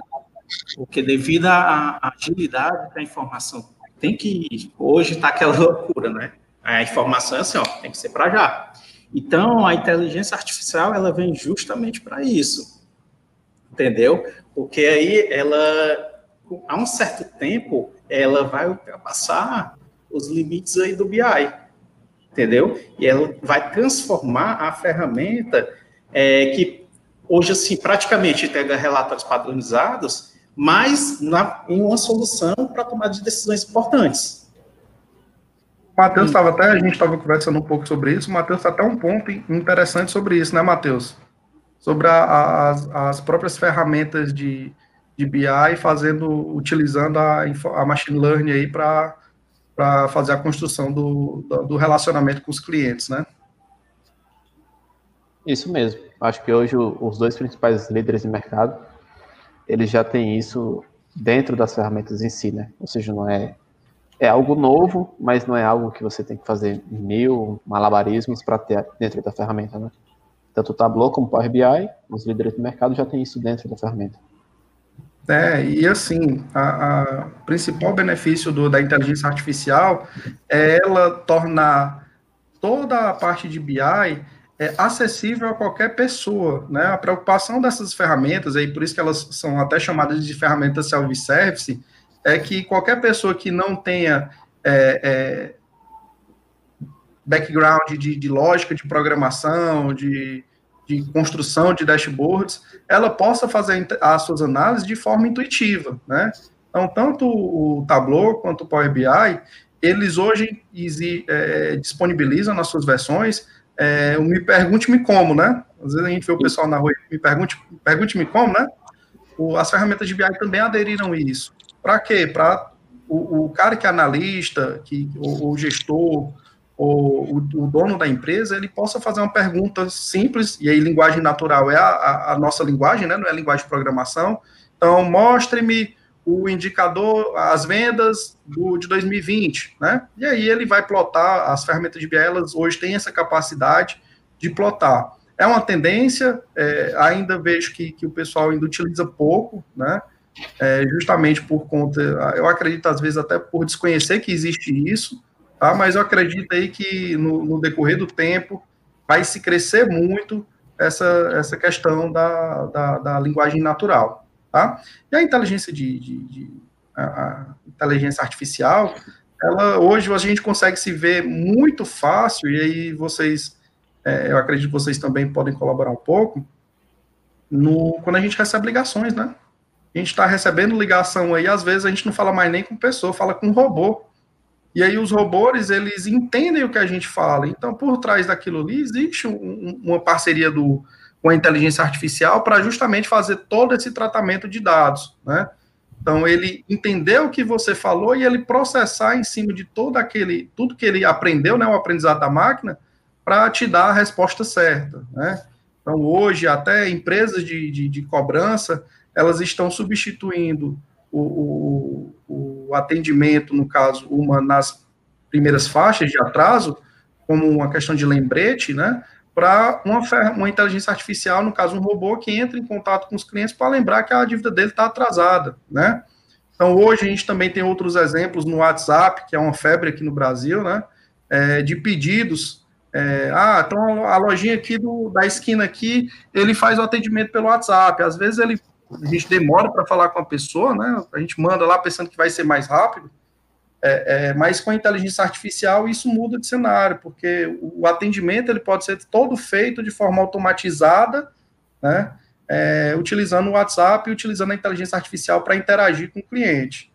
Porque devido à agilidade da informação, tem que. Hoje está aquela loucura, né? A informação é assim, ó, tem que ser para já. Então, a inteligência artificial, ela vem justamente para isso, entendeu? Porque aí, ela, há um certo tempo, ela vai ultrapassar os limites aí do BI entendeu? E ela vai transformar a ferramenta é, que hoje, assim, praticamente entrega relatórios padronizados, mas na, em uma solução para tomar de decisões importantes. Matheus estava até, a gente estava conversando um pouco sobre isso, o Matheus está até um ponto interessante sobre isso, né, Matheus? Sobre a, a, as, as próprias ferramentas de, de BI fazendo, utilizando a, a machine learning aí para para fazer a construção do, do relacionamento com os clientes, né? Isso mesmo. Acho que hoje os dois principais líderes de mercado, eles já têm isso dentro das ferramentas em si, né? Ou seja, não é é algo novo, mas não é algo que você tem que fazer mil malabarismos para ter dentro da ferramenta, né? Tanto o Tableau como o Power BI, os líderes do mercado já têm isso dentro da ferramenta. É, e assim, a, a principal benefício do, da inteligência artificial é ela tornar toda a parte de BI é, acessível a qualquer pessoa, né? A preocupação dessas ferramentas, aí por isso que elas são até chamadas de ferramentas self-service, é que qualquer pessoa que não tenha é, é, background de, de lógica de programação, de de construção de dashboards, ela possa fazer as suas análises de forma intuitiva, né? Então, tanto o Tableau quanto o Power BI, eles hoje é, disponibilizam nas suas versões é, o Me Pergunte-me Como, né? Às vezes a gente vê o pessoal na rua, me pergunte, pergunte-me como, né? O, as ferramentas de BI também aderiram a isso. Para quê? Para o, o, cara que é analista, que, o, o gestor, o, o, dono da empresa ele possa fazer uma pergunta simples, e aí linguagem natural é a, a, a nossa linguagem, né, não é linguagem de programação. Então, mostre-me o indicador, as vendas do, de 2020, né? E aí ele vai plotar, as ferramentas de BI, elas hoje têm essa capacidade de plotar. É uma tendência, é, ainda vejo que, que o pessoal ainda utiliza pouco, né? É, justamente por conta, eu acredito às vezes até por desconhecer que existe isso, tá? mas eu acredito aí que no, no, decorrer do tempo vai se crescer muito essa, essa questão da, da, da linguagem natural. Tá? E a inteligência de, de, de a, a inteligência artificial, ela hoje a gente consegue se ver muito fácil, e aí vocês, é, eu acredito que vocês também podem colaborar um pouco, no, quando a gente recebe ligações, né? A gente está recebendo ligação aí, às vezes a gente não fala mais nem com pessoa, fala com robô. E aí os robôs, eles entendem o que a gente fala. Então, por trás daquilo ali, existe um, uma parceria do, com a inteligência artificial para justamente fazer todo esse tratamento de dados, né? Então, ele entendeu o que você falou e ele processar em cima de todo aquele, tudo que ele aprendeu, né, o aprendizado da máquina, para te dar a resposta certa, né? Então, hoje, até empresas de, de, de cobrança, elas estão substituindo o, o, o o atendimento, no caso, uma nas primeiras faixas de atraso, como uma questão de lembrete, né? Para uma, uma inteligência artificial, no caso, um robô que entra em contato com os clientes para lembrar que a dívida dele está atrasada, né? Então, hoje a gente também tem outros exemplos no WhatsApp, que é uma febre aqui no Brasil, né? É, de pedidos. É, ah, então a lojinha aqui do, da esquina aqui, ele faz o atendimento pelo WhatsApp. Às vezes ele, a gente demora para falar com a pessoa, né? A gente manda lá pensando que vai ser mais rápido. É, é, mas com a inteligência artificial isso muda de cenário, porque o atendimento ele pode ser todo feito de forma automatizada, né? é, utilizando o WhatsApp e utilizando a inteligência artificial para interagir com o cliente.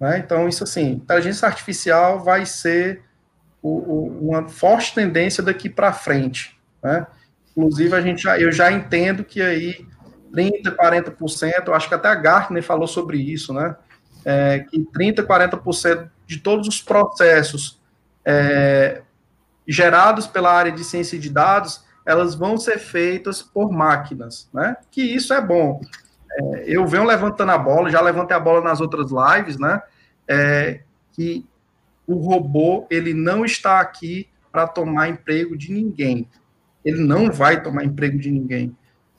Né? Então, isso assim, inteligência artificial vai ser o, o, uma forte tendência daqui para frente. Né? Inclusive, a gente já, eu já entendo que aí 30%, 40%, eu acho que até a Gartner falou sobre isso, né? É, que 30%, 40% de todos os processos é, gerados pela área de ciência de dados elas vão ser feitas por máquinas, né? Que isso é bom. É, eu venho levantando a bola, já levantei a bola nas outras lives, né? É, que o robô ele não está aqui para tomar emprego de ninguém. Ele não vai tomar emprego de ninguém.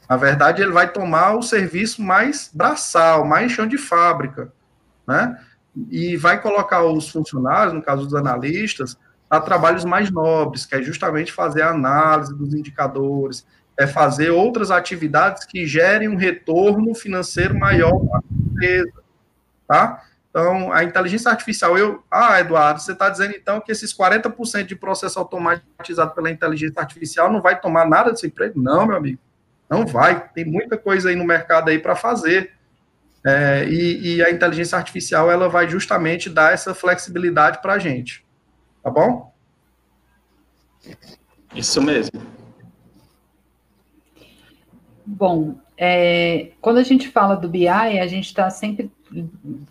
Na verdade, ele vai tomar o serviço mais braçal, mais chão de fábrica, né? E vai colocar os funcionários, no caso dos analistas, a trabalhos mais nobres, que é justamente fazer a análise dos indicadores, é fazer outras atividades que gerem um retorno financeiro maior para a empresa, tá? Então, a inteligência artificial, eu... Ah, Eduardo, você está dizendo, então, que esses 40% de processo automatizado pela inteligência artificial não vai tomar nada desse emprego? Não, meu amigo, não vai. Tem muita coisa aí no mercado aí para fazer. É, e, e a inteligência artificial, ela vai justamente dar essa flexibilidade para a gente. Tá bom? Isso mesmo. Bom, é, quando a gente fala do BI, a gente está sempre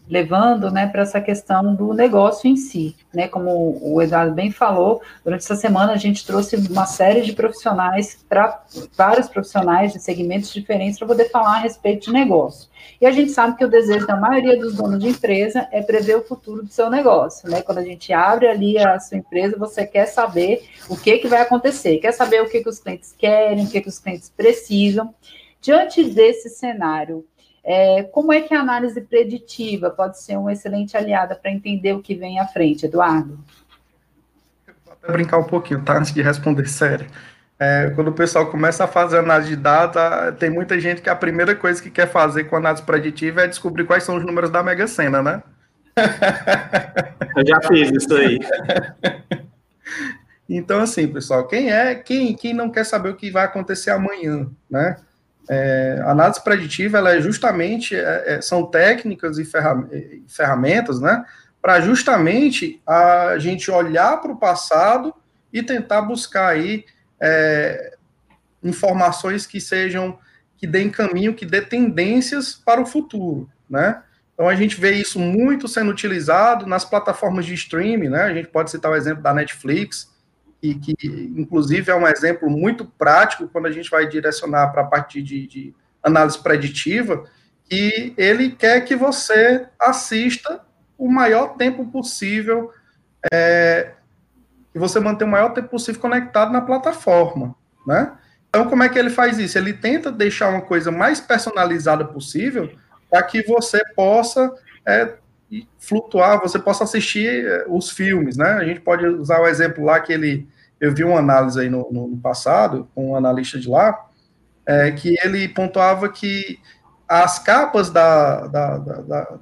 levando né, para essa questão do negócio em si. Né? Como o Eduardo bem falou, durante essa semana a gente trouxe uma série de profissionais, para vários profissionais de segmentos diferentes, para poder falar a respeito de negócio. E a gente sabe que o desejo da maioria dos donos de empresa é prever o futuro do seu negócio. Né? Quando a gente abre ali a sua empresa, você quer saber o que, que vai acontecer, quer saber o que, que os clientes querem, o que, que os clientes precisam. Diante desse cenário, é, como é que a análise preditiva pode ser uma excelente aliada para entender o que vem à frente, Eduardo? Vou até brincar um pouquinho, tá? Antes de responder sério. É, quando o pessoal começa a fazer análise de dados, tem muita gente que a primeira coisa que quer fazer com análise preditiva é descobrir quais são os números da Mega Sena, né? Eu já fiz isso aí. Então, assim, pessoal, quem é, quem, quem não quer saber o que vai acontecer amanhã, né? É, análise preditiva, ela é justamente, é, é são técnicas e ferramentas, né, para justamente a gente olhar para o passado e tentar buscar aí é, informações que sejam, que deem caminho, que dê tendências para o futuro, né. Então a gente vê isso muito sendo utilizado nas plataformas de streaming, né, a gente pode citar o exemplo da Netflix, e que, inclusive, é um exemplo muito prático quando a gente vai direcionar para a parte de, de, análise preditiva, que ele quer que você assista o maior tempo possível, é, que você mantenha o maior tempo possível conectado na plataforma, né? Então, como é que ele faz isso? Ele tenta deixar uma coisa mais personalizada possível para que você possa é, flutuar, você possa assistir é, os filmes, né? A gente pode usar o exemplo lá que ele eu vi uma análise aí no, no passado, com um analista de lá, é, que ele pontuava que as capas da, da, da,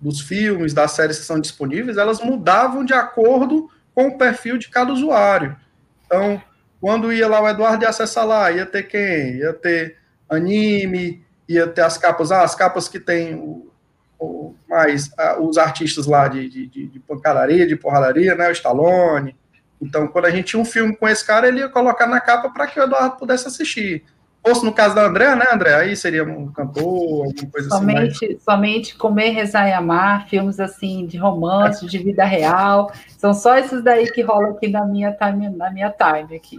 dos filmes, das séries que são disponíveis, elas mudavam de acordo com o perfil de cada usuário. Então, quando ia lá o Eduardo ia acessar lá, ia ter quem? Ia ter anime, ia ter as capas, ah, as capas que tem o, o mais ah, os artistas lá de, de, de, pancadaria, de porradaria, né? O Stallone, então, quando a gente tinha um filme com esse cara, ele ia colocar na capa para que o Eduardo pudesse assistir. Fosse no caso da André, né, André? Aí seria um cantor, alguma coisa somente, assim. Mais... Somente Comer, Rezar e Amar, filmes assim de romance, de vida real. São só esses daí que rolam aqui na minha time, na minha time aqui.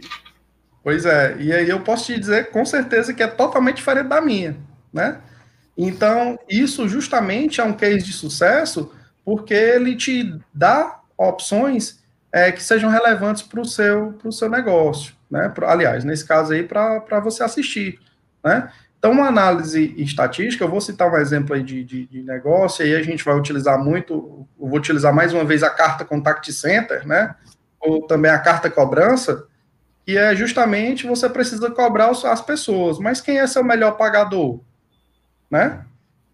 Pois é, e aí eu posso te dizer com certeza que é totalmente diferente da minha, né? Então, isso justamente é um case de sucesso porque ele te dá opções é, que sejam relevantes para o seu, seu negócio, né? aliás, nesse caso aí, para você assistir, né? Então, uma análise estatística, eu vou citar um exemplo aí de, de, de, negócio, e aí a gente vai utilizar muito, eu vou utilizar mais uma vez a carta Contact Center, né? Ou também a carta cobrança, e é justamente você precisa cobrar as pessoas, mas quem é seu melhor pagador? Né?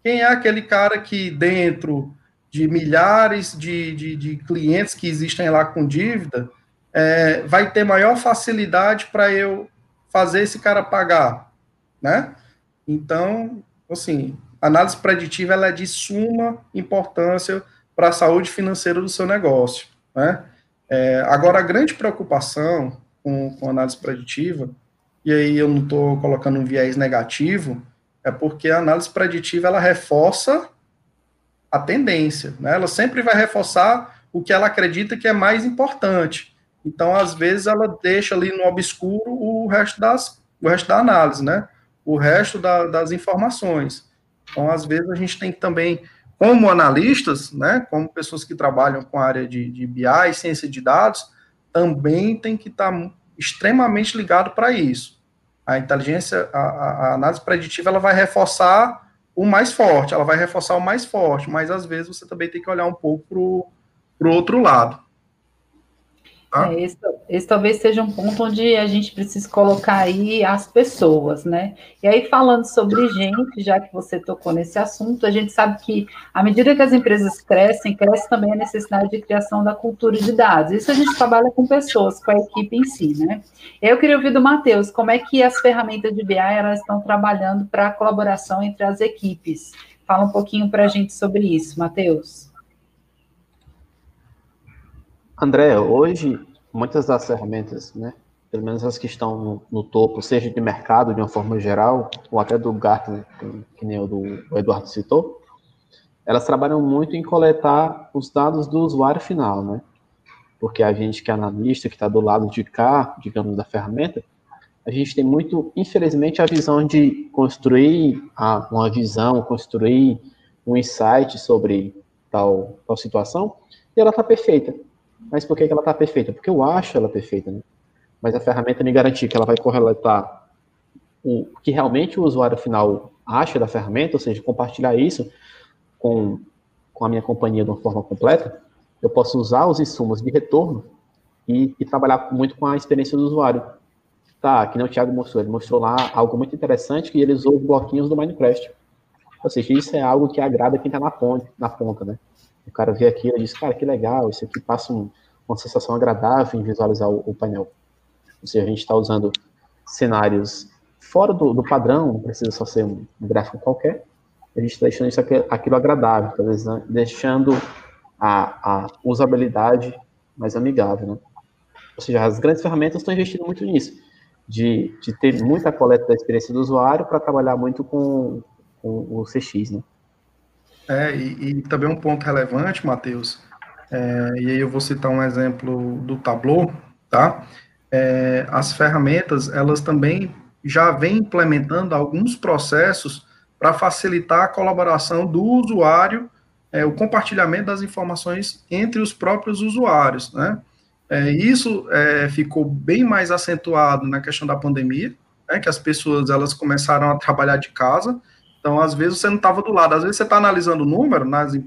Quem é aquele cara que dentro de milhares de, de, de clientes que existem lá com dívida, é, vai ter maior facilidade para eu fazer esse cara pagar, né? Então, assim, análise preditiva ela é de suma importância para a saúde financeira do seu negócio, né? É, agora, a grande preocupação com, com análise preditiva, e aí eu não estou colocando um viés negativo, é porque a análise preditiva ela reforça a tendência, né? Ela sempre vai reforçar o que ela acredita que é mais importante. Então, às vezes, ela deixa ali no obscuro o resto, das, o resto da análise, né? O resto da, das informações. Então, às vezes, a gente tem que também, como analistas, né? Como pessoas que trabalham com a área de, de BI, ciência de dados, também tem que estar tá extremamente ligado para isso. A inteligência, a, a, análise preditiva, ela vai reforçar o mais forte, ela vai reforçar o mais forte, mas às vezes você também tem que olhar um pouco para o outro lado. Tá? É, esse, esse, talvez seja um ponto onde a gente precisa colocar aí as pessoas, né? E aí, falando sobre gente, já que você tocou nesse assunto, a gente sabe que, à medida que as empresas crescem, cresce também a necessidade de criação da cultura de dados. Isso a gente trabalha com pessoas, com a equipe em si, né? Eu queria ouvir do Matheus, como é que as ferramentas de BI elas estão trabalhando para a colaboração entre as equipes? Fala um pouquinho para a gente sobre isso, Matheus. André, hoje, muitas das ferramentas, né, pelo menos as que estão no, no, topo, seja de mercado de uma forma geral, ou até do Gartner, que, que nem o do o Eduardo citou, elas trabalham muito em coletar os dados do usuário final, né? Porque a gente que é analista, que está do lado de cá, digamos, da ferramenta, a gente tem muito, infelizmente, a visão de construir a, uma visão, construir um insight sobre tal, tal situação, e ela está perfeita. Mas por que, ela está perfeita? Porque eu acho ela perfeita, né? Mas a ferramenta me garantir que ela vai correlatar o que realmente o usuário final acha da ferramenta, ou seja, compartilhar isso com, com a minha companhia de uma forma completa, eu posso usar os insumos de retorno e, e trabalhar muito com a experiência do usuário. Tá, que nem o Thiago mostrou, ele mostrou lá algo muito interessante que ele usou os bloquinhos do Minecraft. Ou seja, isso é algo que agrada quem está na na ponta, né? O cara vê aquilo e diz, cara, que legal, isso aqui passa um, uma sensação agradável em visualizar o, o painel. Ou seja, a gente está usando cenários fora do, do, padrão, não precisa só ser um, gráfico qualquer, a gente está deixando isso aqui, aquilo agradável, tá deixando a, a, usabilidade mais amigável, né? Ou seja, as grandes ferramentas estão investindo muito nisso, de, de ter muita coleta da experiência do usuário para trabalhar muito com, com o CX, né? É, e, e também um ponto relevante, Matheus, é, e aí eu vou citar um exemplo do Tableau, tá? É, as ferramentas, elas também já vêm implementando alguns processos para facilitar a colaboração do usuário, é, o compartilhamento das informações entre os próprios usuários, né? É, isso é, ficou bem mais acentuado na questão da pandemia, né, que as pessoas elas começaram a trabalhar de casa, então, às vezes, você não estava do lado. Às vezes, você está analisando o número,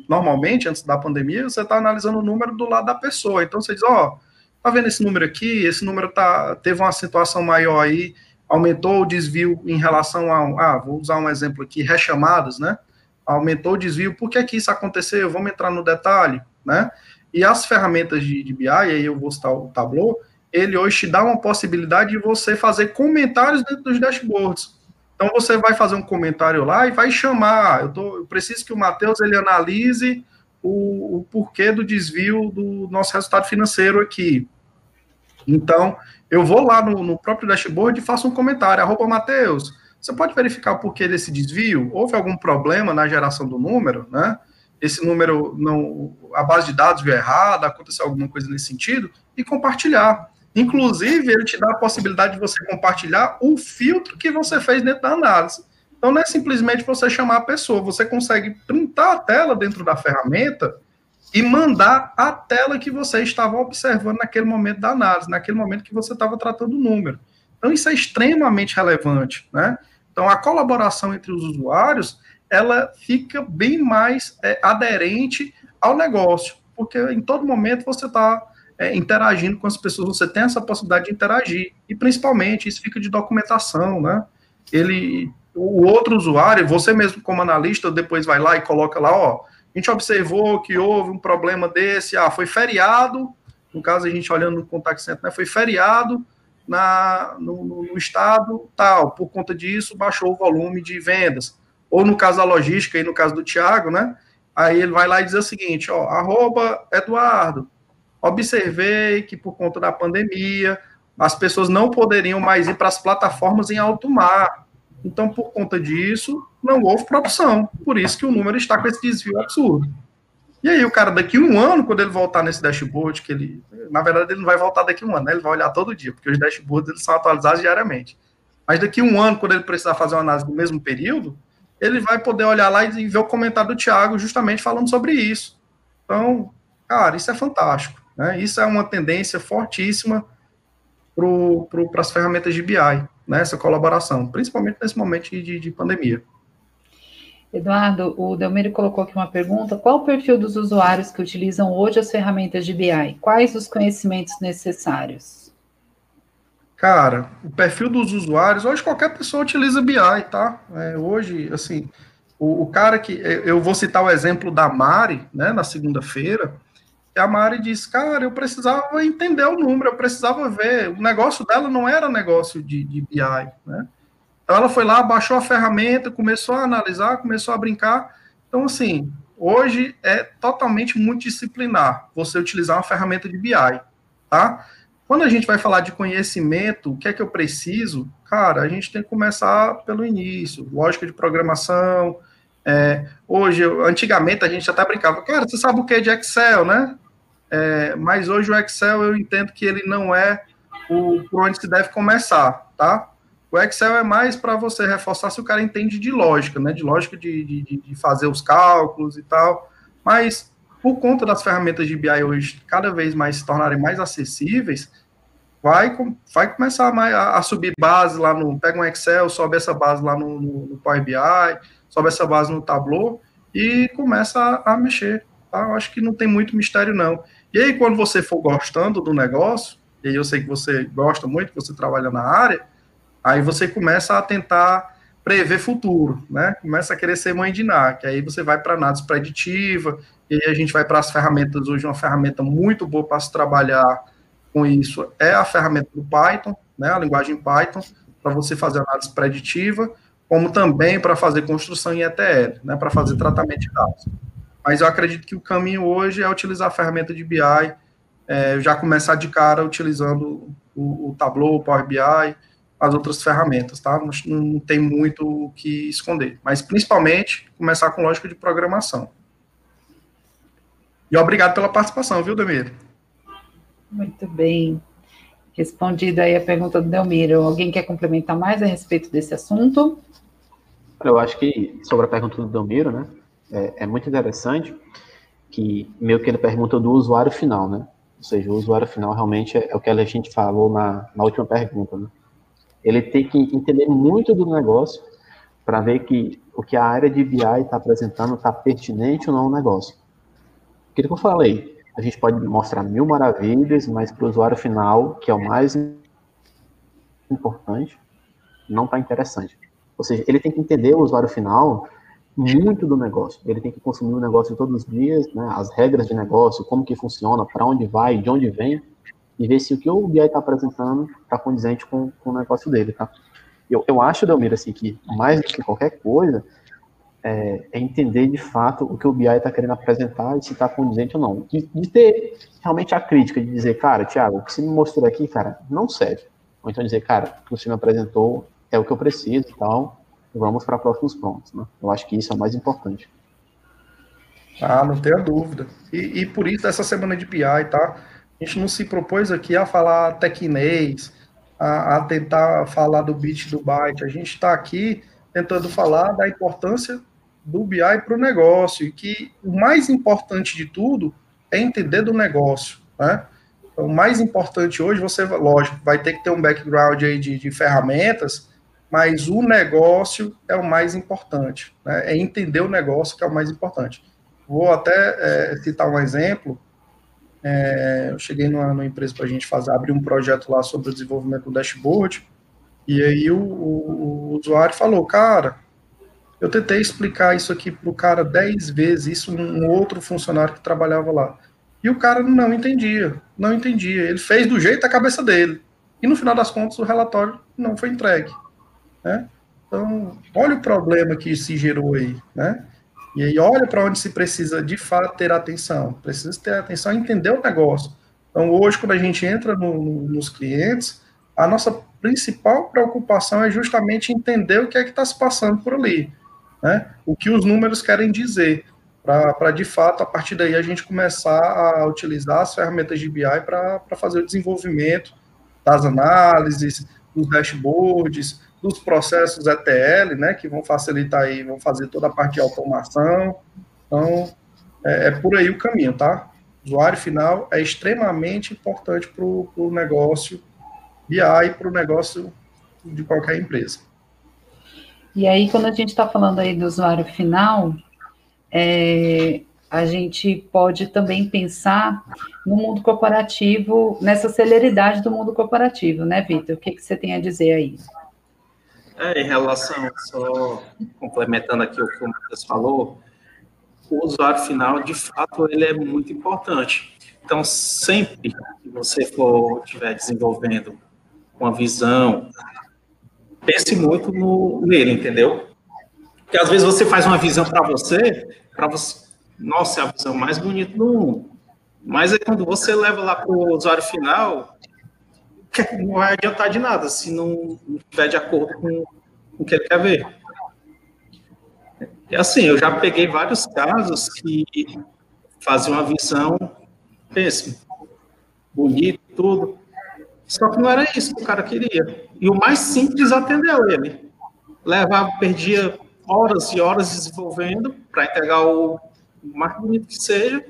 normalmente, antes da pandemia, você está analisando o número do lado da pessoa. Então, você diz, ó, oh, tá vendo esse número aqui? Esse número tá, teve uma situação maior aí, aumentou o desvio em relação a, ah, vou usar um exemplo aqui, rechamadas, né? Aumentou o desvio, por que que isso aconteceu? Vamos entrar no detalhe, né? E as ferramentas de, de BI, aí eu vou citar o Tableau, ele hoje te dá uma possibilidade de você fazer comentários dentro dos dashboards. Então você vai fazer um comentário lá e vai chamar. Eu, tô, eu preciso que o Matheus ele analise o, o, porquê do desvio do nosso resultado financeiro aqui. Então, eu vou lá no, no próprio dashboard e faço um comentário. Arroba Matheus, você pode verificar o porquê desse desvio? Houve algum problema na geração do número, né? Esse número, não, a base de dados veio errada, aconteceu alguma coisa nesse sentido, e compartilhar. Inclusive, ele te dá a possibilidade de você compartilhar o filtro que você fez dentro da análise. Então, não é simplesmente você chamar a pessoa, você consegue printar a tela dentro da ferramenta e mandar a tela que você estava observando naquele momento da análise, naquele momento que você estava tratando o número. Então, isso é extremamente relevante, né? Então, a colaboração entre os usuários, ela fica bem mais é, aderente ao negócio, porque em todo momento você está é, interagindo com as pessoas, você tem essa possibilidade de interagir, e principalmente isso fica de documentação, né? Ele, o outro usuário, você mesmo como analista, depois vai lá e coloca lá, ó, a gente observou que houve um problema desse, ah, foi feriado, no caso a gente olhando no contact center, né, foi feriado na, no, no, estado tal, por conta disso baixou o volume de vendas. Ou no caso da logística, e no caso do Tiago, né, aí ele vai lá e diz o seguinte, ó, arroba Eduardo, observei que por conta da pandemia, as pessoas não poderiam mais ir para as plataformas em alto mar, então, por conta disso, não houve produção. Por isso que o número está com esse desvio absurdo. E aí, o cara, daqui um ano, quando ele voltar nesse dashboard, que ele. Na verdade, ele não vai voltar daqui um ano, né? Ele vai olhar todo dia, porque os dashboards eles são atualizados diariamente. Mas daqui um ano, quando ele precisar fazer uma análise do mesmo período, ele vai poder olhar lá e ver o comentário do Thiago justamente falando sobre isso. Então, cara, isso é fantástico. Né? Isso é uma tendência fortíssima para as ferramentas de BI nessa colaboração, principalmente nesse momento de, de pandemia. Eduardo, o Delmiro colocou aqui uma pergunta: qual o perfil dos usuários que utilizam hoje as ferramentas de BI? Quais os conhecimentos necessários? Cara, o perfil dos usuários, hoje qualquer pessoa utiliza BI, tá? É, hoje, assim, o, o, cara que. Eu vou citar o exemplo da Mari, né, na segunda-feira a Mari disse, cara, eu precisava entender o número, eu precisava ver. O negócio dela não era negócio de, de BI, né? Então ela foi lá, baixou a ferramenta, começou a analisar, começou a brincar. Então, assim, hoje é totalmente multidisciplinar você utilizar uma ferramenta de BI, tá? Quando a gente vai falar de conhecimento, o que é que eu preciso? Cara, a gente tem que começar pelo início, lógica de programação. É, hoje, antigamente a gente até brincava, cara, você sabe o que é de Excel, né? É, mas hoje o Excel eu entendo que ele não é o por onde se deve começar, tá? O Excel é mais para você reforçar se o cara entende de lógica, né? De lógica de, de, de, fazer os cálculos e tal. Mas por conta das ferramentas de BI hoje cada vez mais se tornarem mais acessíveis, vai, vai começar a, a subir base lá no. Pega um Excel, sobe essa base lá no, no, Power BI, sobe essa base no Tableau e começa a, a mexer. Tá? Eu acho que não tem muito mistério, não. E aí, quando você for gostando do negócio, e eu sei que você gosta muito, você trabalha na área, aí você começa a tentar prever futuro, né? Começa a querer ser mãe de aí você vai para análise preditiva, e aí a gente vai para as ferramentas, hoje uma ferramenta muito boa para se trabalhar com isso é a ferramenta do Python, né, a linguagem Python, para você fazer análise preditiva, como também para fazer construção em ETL, né, para fazer tratamento de dados. Mas eu acredito que o caminho hoje é utilizar a ferramenta de BI, é, já começar de cara utilizando o, o Tableau, o Power BI, as outras ferramentas, tá? Não, não tem muito o que esconder. Mas, principalmente, começar com lógica de programação. E obrigado pela participação, viu, Demir? Muito bem. Respondida aí a pergunta do Delmiro. Alguém quer complementar mais a respeito desse assunto? Eu acho que sobre a pergunta do Delmiro, né? É, é, muito interessante que meio que ele pergunta do usuário final, né? Ou seja, o usuário final realmente é, é o que a gente falou na, na última pergunta, né? Ele tem que entender muito do negócio para ver que o que a área de BI está apresentando está pertinente ou não ao negócio. Aquilo que eu falei, a gente pode mostrar mil maravilhas, mas para o usuário final, que é o mais importante, não está interessante. Ou seja, ele tem que entender o usuário final muito do negócio. Ele tem que consumir o negócio todos os dias, né, as regras de negócio, como que funciona, para onde vai, de onde vem, e ver se o que o BI está apresentando está condizente com, com, o negócio dele, tá? Eu, eu acho, Delmiro, assim, que mais do que qualquer coisa, é, é entender de fato o que o BI está querendo apresentar e se está condizente ou não. De, de, ter realmente a crítica de dizer, cara, Thiago, o que você me mostrou aqui, cara, não serve. Ou então dizer, cara, o que você me apresentou é o que eu preciso e tal, vamos para próximos pontos. Né? Eu acho que isso é o mais importante. Ah, não tenha dúvida. E, e, por isso, essa semana de PI, tá? A gente não se propôs aqui a falar tecnês, a, a tentar falar do bit do byte. A gente está aqui tentando falar da importância do BI para o negócio, e que o mais importante de tudo é entender do negócio, né? Então, o mais importante hoje, você, lógico, vai ter que ter um background aí de, de ferramentas, mas o negócio é o mais importante, né? É entender o negócio que é o mais importante. Vou até é, citar um exemplo. É, eu cheguei numa, numa empresa para a gente fazer, abrir um projeto lá sobre o desenvolvimento do dashboard, e aí o, o, o usuário falou, cara, eu tentei explicar isso aqui para o cara dez vezes, isso um outro funcionário que trabalhava lá. E o cara não entendia, não entendia. Ele fez do jeito da cabeça dele. E no final das contas o relatório não foi entregue. Né? Então, olha o problema que se gerou aí. Né? E aí olha para onde se precisa de fato ter atenção. Precisa ter atenção e entender o negócio. Então, hoje, quando a gente entra no, no, nos clientes, a nossa principal preocupação é justamente entender o que é que está se passando por ali né? O que os números querem dizer, para de fato, a partir daí, a gente começar a utilizar as ferramentas de BI para fazer o desenvolvimento das análises, dos dashboards, dos processos ETL, né, que vão facilitar aí, vão fazer toda a parte de automação. Então, é, é por aí o caminho, tá? O usuário final é extremamente importante para o negócio BI e para o negócio de qualquer empresa. E aí, quando a gente está falando aí do usuário final, é, a gente pode também pensar no mundo corporativo, nessa celeridade do mundo corporativo, né, Vitor? O que, que você tem a dizer aí? É, em relação, só complementando aqui o que o Matheus falou, o usuário final, de fato, ele é muito importante. Então, sempre que você for estiver desenvolvendo uma visão, pense muito no, nele, entendeu? Porque às vezes você faz uma visão para você, para você, nossa, é a visão mais bonita do mundo. Mas é quando você leva lá para o usuário final, não vai adiantar de nada se não estiver de acordo com, o que ele quer ver. É assim, eu já peguei vários casos que faziam uma visão péssima, bonito, tudo, só que não era isso que o cara queria. E o mais simples atendeu ele. Levava, perdia horas e horas desenvolvendo para entregar o mais bonito que seja.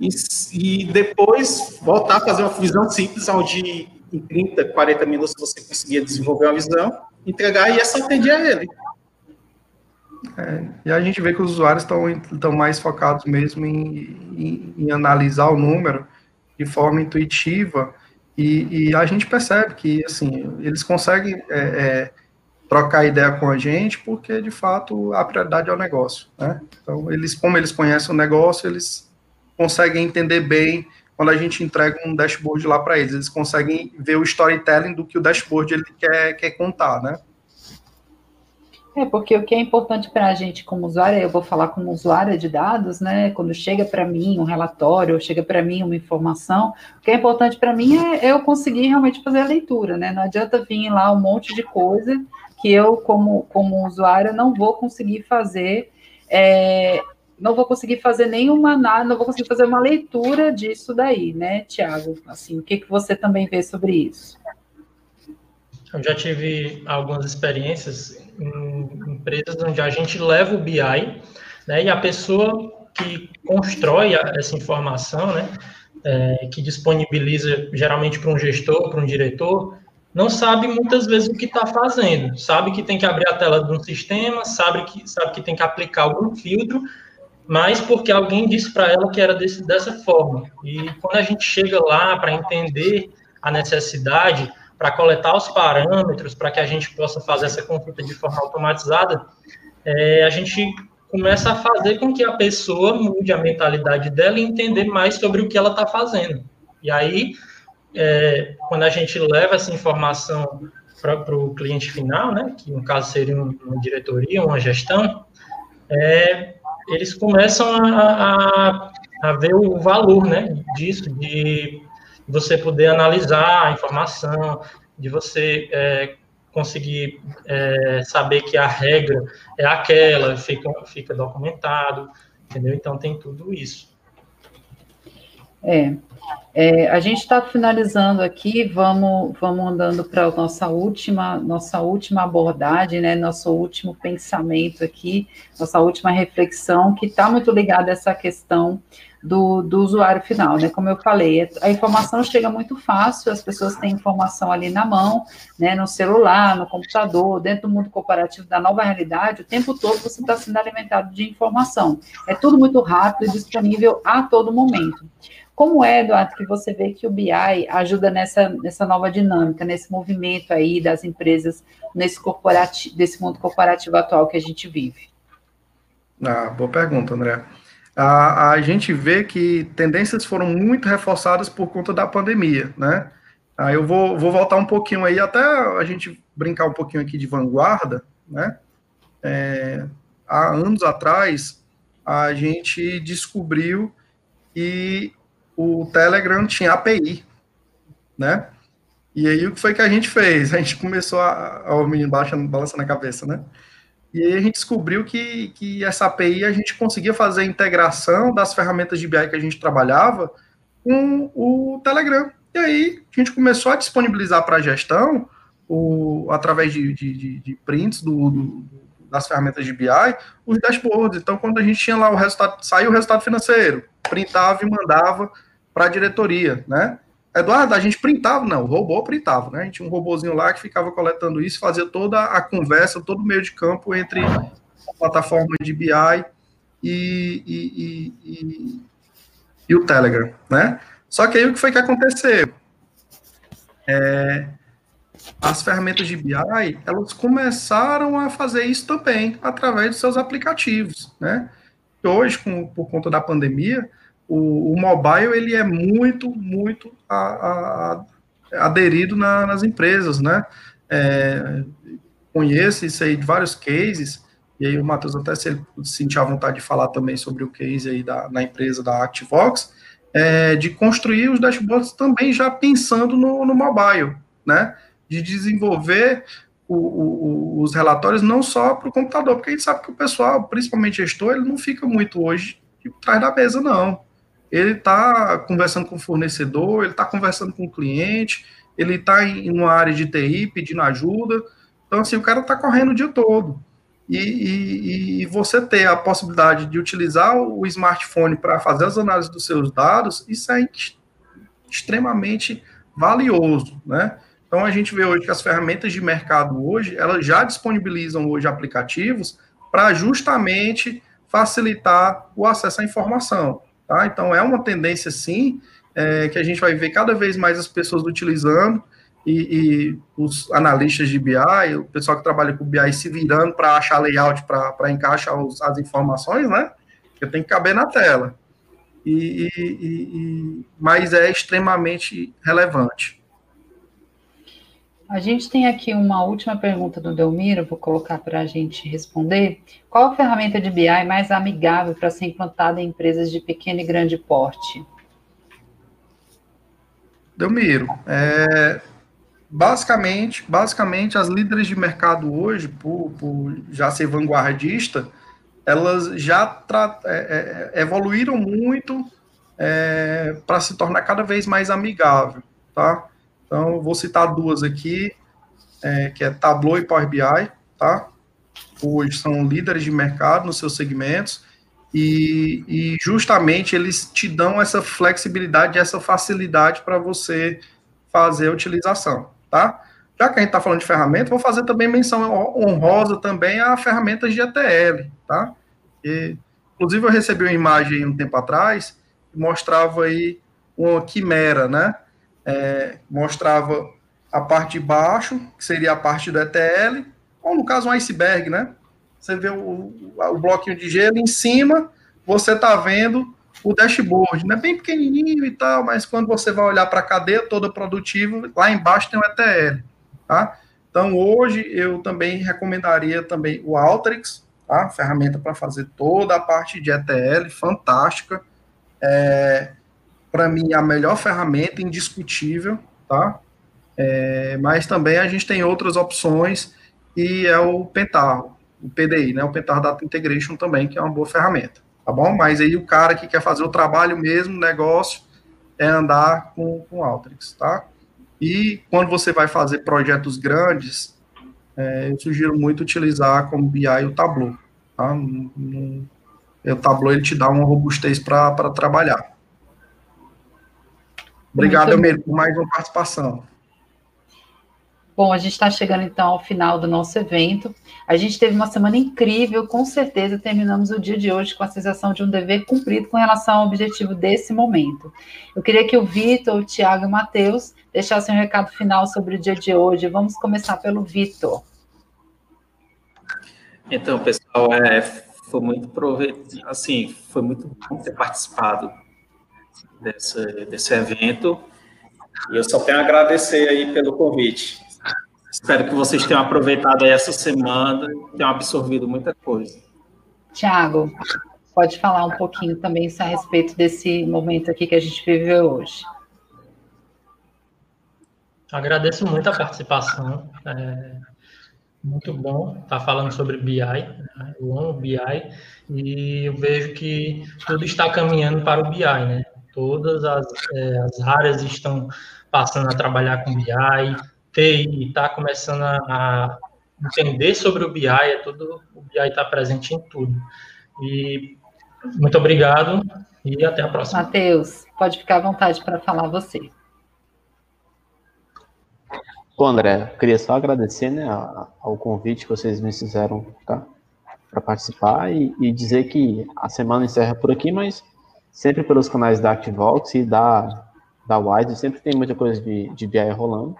E, e, depois voltar a fazer uma visão simples, onde em 30, 40 minutos você conseguia desenvolver uma visão, entregar e essa atendia ele. É, e a gente vê que os usuários estão mais focados mesmo em, em, em analisar o número de forma intuitiva e, e, a gente percebe que, assim, eles conseguem é, é, trocar ideia com a gente porque, de fato, a prioridade é o negócio, né? Então, eles, como eles conhecem o negócio, eles conseguem entender bem quando a gente entrega um dashboard lá para eles. Eles conseguem ver o storytelling do que o dashboard ele quer, quer contar, né? É, porque o que é importante para a gente como usuário, eu vou falar como usuária de dados, né? Quando chega para mim um relatório, ou chega para mim uma informação, o que é importante para mim é eu conseguir realmente fazer a leitura, né? Não adianta vir lá um monte de coisa que eu, como, como usuário, não vou conseguir fazer, é, não vou conseguir fazer nenhuma nada, não vou conseguir fazer uma leitura disso daí, né, Tiago? Assim, o que, que você também vê sobre isso? Eu já tive algumas experiências em empresas onde a gente leva o BI, né, e a pessoa que constrói essa informação, né, é, que disponibiliza geralmente para um gestor, para um diretor, não sabe muitas vezes o que está fazendo. Sabe que tem que abrir a tela de um sistema, sabe que, sabe que tem que aplicar algum filtro, mas porque alguém disse para ela que era desse, dessa forma. E quando a gente chega lá para entender a necessidade, para coletar os parâmetros, para que a gente possa fazer essa consulta de forma automatizada, é, a gente começa a fazer com que a pessoa mude a mentalidade dela e entender mais sobre o que ela está fazendo. E aí, é, quando a gente leva essa informação para o cliente final, né, que no caso seria uma diretoria, uma gestão, é, eles começam a, a, a, ver o valor né, disso, de você poder analisar a informação, de você é, conseguir é, saber que a regra é aquela, fica, fica documentado, entendeu? Então tem tudo isso. É, é, a gente está finalizando aqui, vamos, vamos andando para a nossa última, nossa última abordagem, né, nosso último pensamento aqui, nossa última reflexão, que está muito ligada a essa questão do, do usuário final, né? Como eu falei, a informação chega muito fácil, as pessoas têm informação ali na mão, né? No celular, no computador, dentro do mundo corporativo da nova realidade, o tempo todo você está sendo alimentado de informação. É tudo muito rápido e disponível a todo momento. Como é, Eduardo, que você vê que o BI ajuda nessa, nessa nova dinâmica, nesse movimento aí das empresas, nesse corporativo, desse mundo corporativo atual que a gente vive? Ah, boa pergunta, André. A, a gente vê que tendências foram muito reforçadas por conta da pandemia, né? Aí eu vou, vou voltar um pouquinho aí, até a gente brincar um pouquinho aqui de vanguarda, né? É, há anos atrás, a gente descobriu que o Telegram tinha API, né? E aí o que foi que a gente fez? A gente começou a. O menino balançando, balançando a cabeça, né? E aí a gente descobriu que, que essa API a gente conseguia fazer a integração das ferramentas de BI que a gente trabalhava com o Telegram. E aí a gente começou a disponibilizar para a gestão, o, através de, de, de prints do, do, das ferramentas de BI, os dashboards. Então, quando a gente tinha lá o resultado, saiu o resultado financeiro, printava e mandava para a diretoria, né? Eduardo, a gente printava, não, o robô printava, né? A gente tinha um robôzinho lá que ficava coletando isso, fazia toda a conversa, todo o meio de campo entre a plataforma de BI e, e, e, e, o Telegram, né? Só que aí o que foi que aconteceu? É, as ferramentas de BI, elas começaram a fazer isso também, através dos seus aplicativos, né? Hoje, com, por conta da pandemia, o, o mobile ele é muito, muito a, a, aderido na, nas empresas, né? É, conheço isso aí de vários cases, e aí o Matheus até se sentir a vontade de falar também sobre o case aí da, na empresa da Activox, é, de construir os dashboards também já pensando no, no mobile, né? De desenvolver o, o, os relatórios não só para o computador, porque a gente sabe que o pessoal, principalmente gestor, ele não fica muito hoje por trás da mesa, não ele está conversando com o fornecedor, ele está conversando com o cliente, ele está em uma área de TI pedindo ajuda. Então, assim, o cara está correndo o dia todo. E, e, e, você ter a possibilidade de utilizar o smartphone para fazer as análises dos seus dados, isso é extremamente valioso, né? Então, a gente vê hoje que as ferramentas de mercado hoje, elas já disponibilizam hoje aplicativos para justamente facilitar o acesso à informação. Tá? Então, é uma tendência, sim, é, que a gente vai ver cada vez mais as pessoas utilizando e, e os analistas de BI, o pessoal que trabalha com BI se virando para achar layout, para encaixar os, as informações, né? Que tem que caber na tela. E, e, e, mas é extremamente relevante. A gente tem aqui uma última pergunta do Delmiro, vou colocar para a gente responder. Qual a ferramenta de BI mais amigável para ser implantada em empresas de pequeno e grande porte? Delmiro, é, basicamente, basicamente as líderes de mercado hoje, por, por já ser vanguardista, elas já é, é, evoluíram muito é, para se tornar cada vez mais amigável, tá? Então, vou citar duas aqui, é, que é Tableau e Power BI, tá? Hoje são líderes de mercado nos seus segmentos e, e justamente eles te dão essa flexibilidade, essa facilidade para você fazer a utilização, tá? Já que a gente está falando de ferramenta, vou fazer também menção honrosa também a ferramentas de ETL, tá? E, inclusive, eu recebi uma imagem um tempo atrás que mostrava aí uma quimera, né? É, mostrava a parte de baixo, que seria a parte do ETL, ou no caso um iceberg, né? Você vê o, o bloquinho de gelo em cima, você está vendo o dashboard, né? Bem pequenininho e tal, mas quando você vai olhar para a cadeia toda produtiva, lá embaixo tem o ETL, tá? Então, hoje, eu também recomendaria também o Alteryx, tá? Ferramenta para fazer toda a parte de ETL, fantástica. É, para mim, a melhor ferramenta, indiscutível, tá? É, mas também a gente tem outras opções e é o Pentar, o PDI, né? O Pentar Data Integration também, que é uma boa ferramenta, tá bom? Mas aí o cara que quer fazer o trabalho mesmo, negócio, é andar com, com Alteryx, tá? E quando você vai fazer projetos grandes, é, eu sugiro muito utilizar como BI o Tableau, tá? No, no, o Tableau ele te dá uma robustez para trabalhar. Obrigado, Emílio, por mais uma participação. Bom, a gente está chegando então ao final do nosso evento. A gente teve uma semana incrível, com certeza terminamos o dia de hoje com a sensação de um dever cumprido com relação ao objetivo desse momento. Eu queria que o Vitor, o Tiago e o Matheus deixassem um recado final sobre o dia de hoje. Vamos começar pelo Vitor. Então, pessoal, é, foi muito proveitoso, assim, foi muito bom ter participado desse, desse evento. E eu só tenho a agradecer aí pelo convite. Espero que vocês tenham aproveitado essa semana e tenham absorvido muita coisa. Tiago, pode falar um pouquinho também a respeito desse momento aqui que a gente viveu hoje. Agradeço muito a participação. É muito bom estar falando sobre BI. Né? Eu amo BI e eu vejo que tudo está caminhando para o BI, né? Todas as, é, as áreas estão passando a trabalhar com BI, TI está começando a, a, entender sobre o BI, é tudo, o BI está presente em tudo. E muito obrigado e até a próxima. Matheus, pode ficar à vontade para falar você. Bom, André, queria só agradecer né, ao convite que vocês me fizeram tá, para participar e, e, dizer que a semana encerra por aqui, mas sempre pelos canais da ActiVox e da, da Wise, sempre tem muita coisa de, de BI rolando.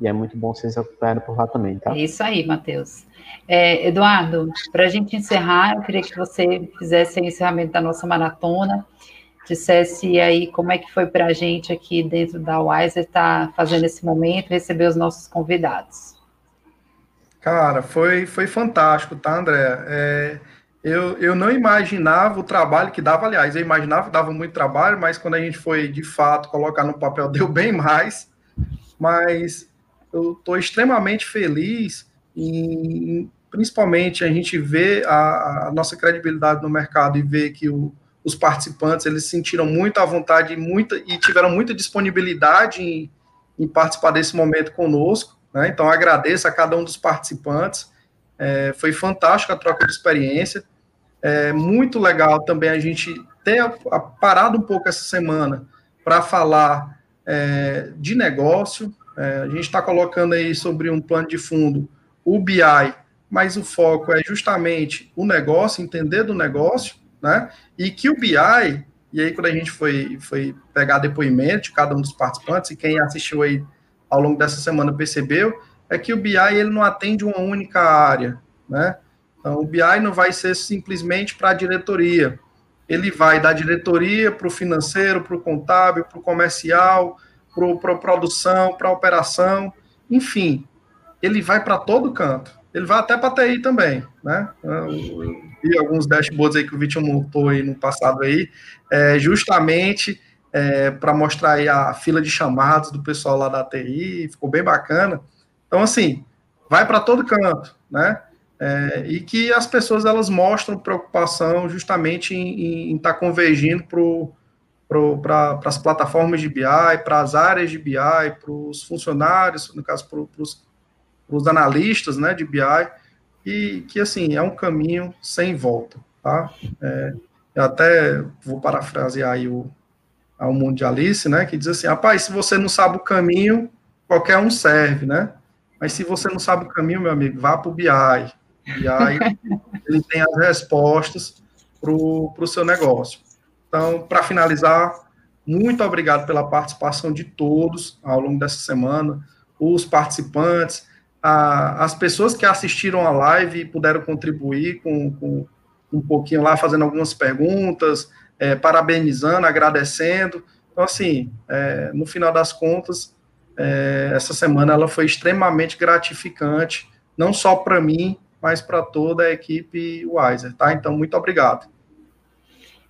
E é muito bom vocês acompanharem por lá também, tá? É isso aí, Matheus. É, Eduardo, para a gente encerrar, eu queria que você fizesse o encerramento da nossa maratona, dissesse aí como é que foi para a gente aqui dentro da Wiser estar tá fazendo esse momento, receber os nossos convidados. Cara, foi, foi fantástico, tá, André? É, eu, eu não imaginava o trabalho que dava, aliás, eu imaginava que dava muito trabalho, mas quando a gente foi, de fato, colocar no papel, deu bem mais, mas eu estou extremamente feliz em, principalmente, a gente ver a, a, nossa credibilidade no mercado e ver que o, os participantes, eles sentiram muito à vontade muita, e tiveram muita disponibilidade em, em participar desse momento conosco, né? então agradeço a cada um dos participantes, é, foi fantástico a troca de experiência, é muito legal também a gente ter parado um pouco essa semana para falar é, de negócio, é, a gente está colocando aí sobre um plano de fundo o BI, mas o foco é justamente o negócio, entender do negócio, né? E que o BI, e aí quando a gente foi, foi pegar depoimento de cada um dos participantes, e quem assistiu aí ao longo dessa semana percebeu, é que o BI ele não atende uma única área, né? Então, o BI não vai ser simplesmente para a diretoria. Ele vai da diretoria para o financeiro, para o contábil, para o comercial, para produção, para operação, enfim, ele vai para todo canto. Ele vai até para TI também, né? Vi alguns dashboards aí que o Vitor montou aí no passado aí, é, justamente é, para mostrar aí a fila de chamados do pessoal lá da TI, ficou bem bacana. Então, assim, vai para todo canto, né? É, e que as pessoas elas mostram preocupação justamente em estar tá convergindo para as plataformas de BI, para as áreas de BI, para os funcionários, no caso, para os analistas né, de BI, e que, assim, é um caminho sem volta, tá? É, eu até vou parafrasear aí o, ao mundo de Alice, né, que diz assim, rapaz, se você não sabe o caminho, qualquer um serve, né? Mas se você não sabe o caminho, meu amigo, vá para o BI. BI, ele tem as respostas para o seu negócio. Então, para finalizar, muito obrigado pela participação de todos ao longo dessa semana, os participantes, a, as pessoas que assistiram a live e puderam contribuir com, com um pouquinho lá, fazendo algumas perguntas, é, parabenizando, agradecendo. Então, assim, é, no final das contas, é, essa semana ela foi extremamente gratificante, não só para mim, mas para toda a equipe Wiser, tá? Então, muito obrigado.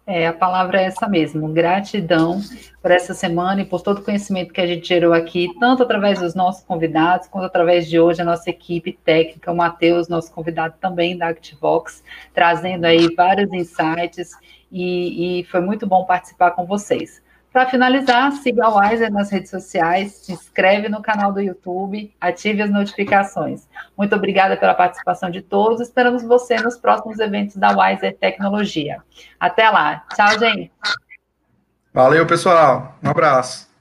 É, a palavra é essa mesmo, gratidão por essa semana e por todo o conhecimento que a gente gerou aqui, tanto através dos nossos convidados, quanto através de hoje a nossa equipe técnica, o Matheus, nosso convidado também da ActiVox, trazendo aí vários insights e, e foi muito bom participar com vocês. Para finalizar, siga a Wiser nas redes sociais, se inscreve no canal do YouTube, ative as notificações. Muito obrigada pela participação de todos. Esperamos você nos próximos eventos da Wiser Tecnologia. Até lá. Tchau, gente. Valeu, pessoal. Um abraço.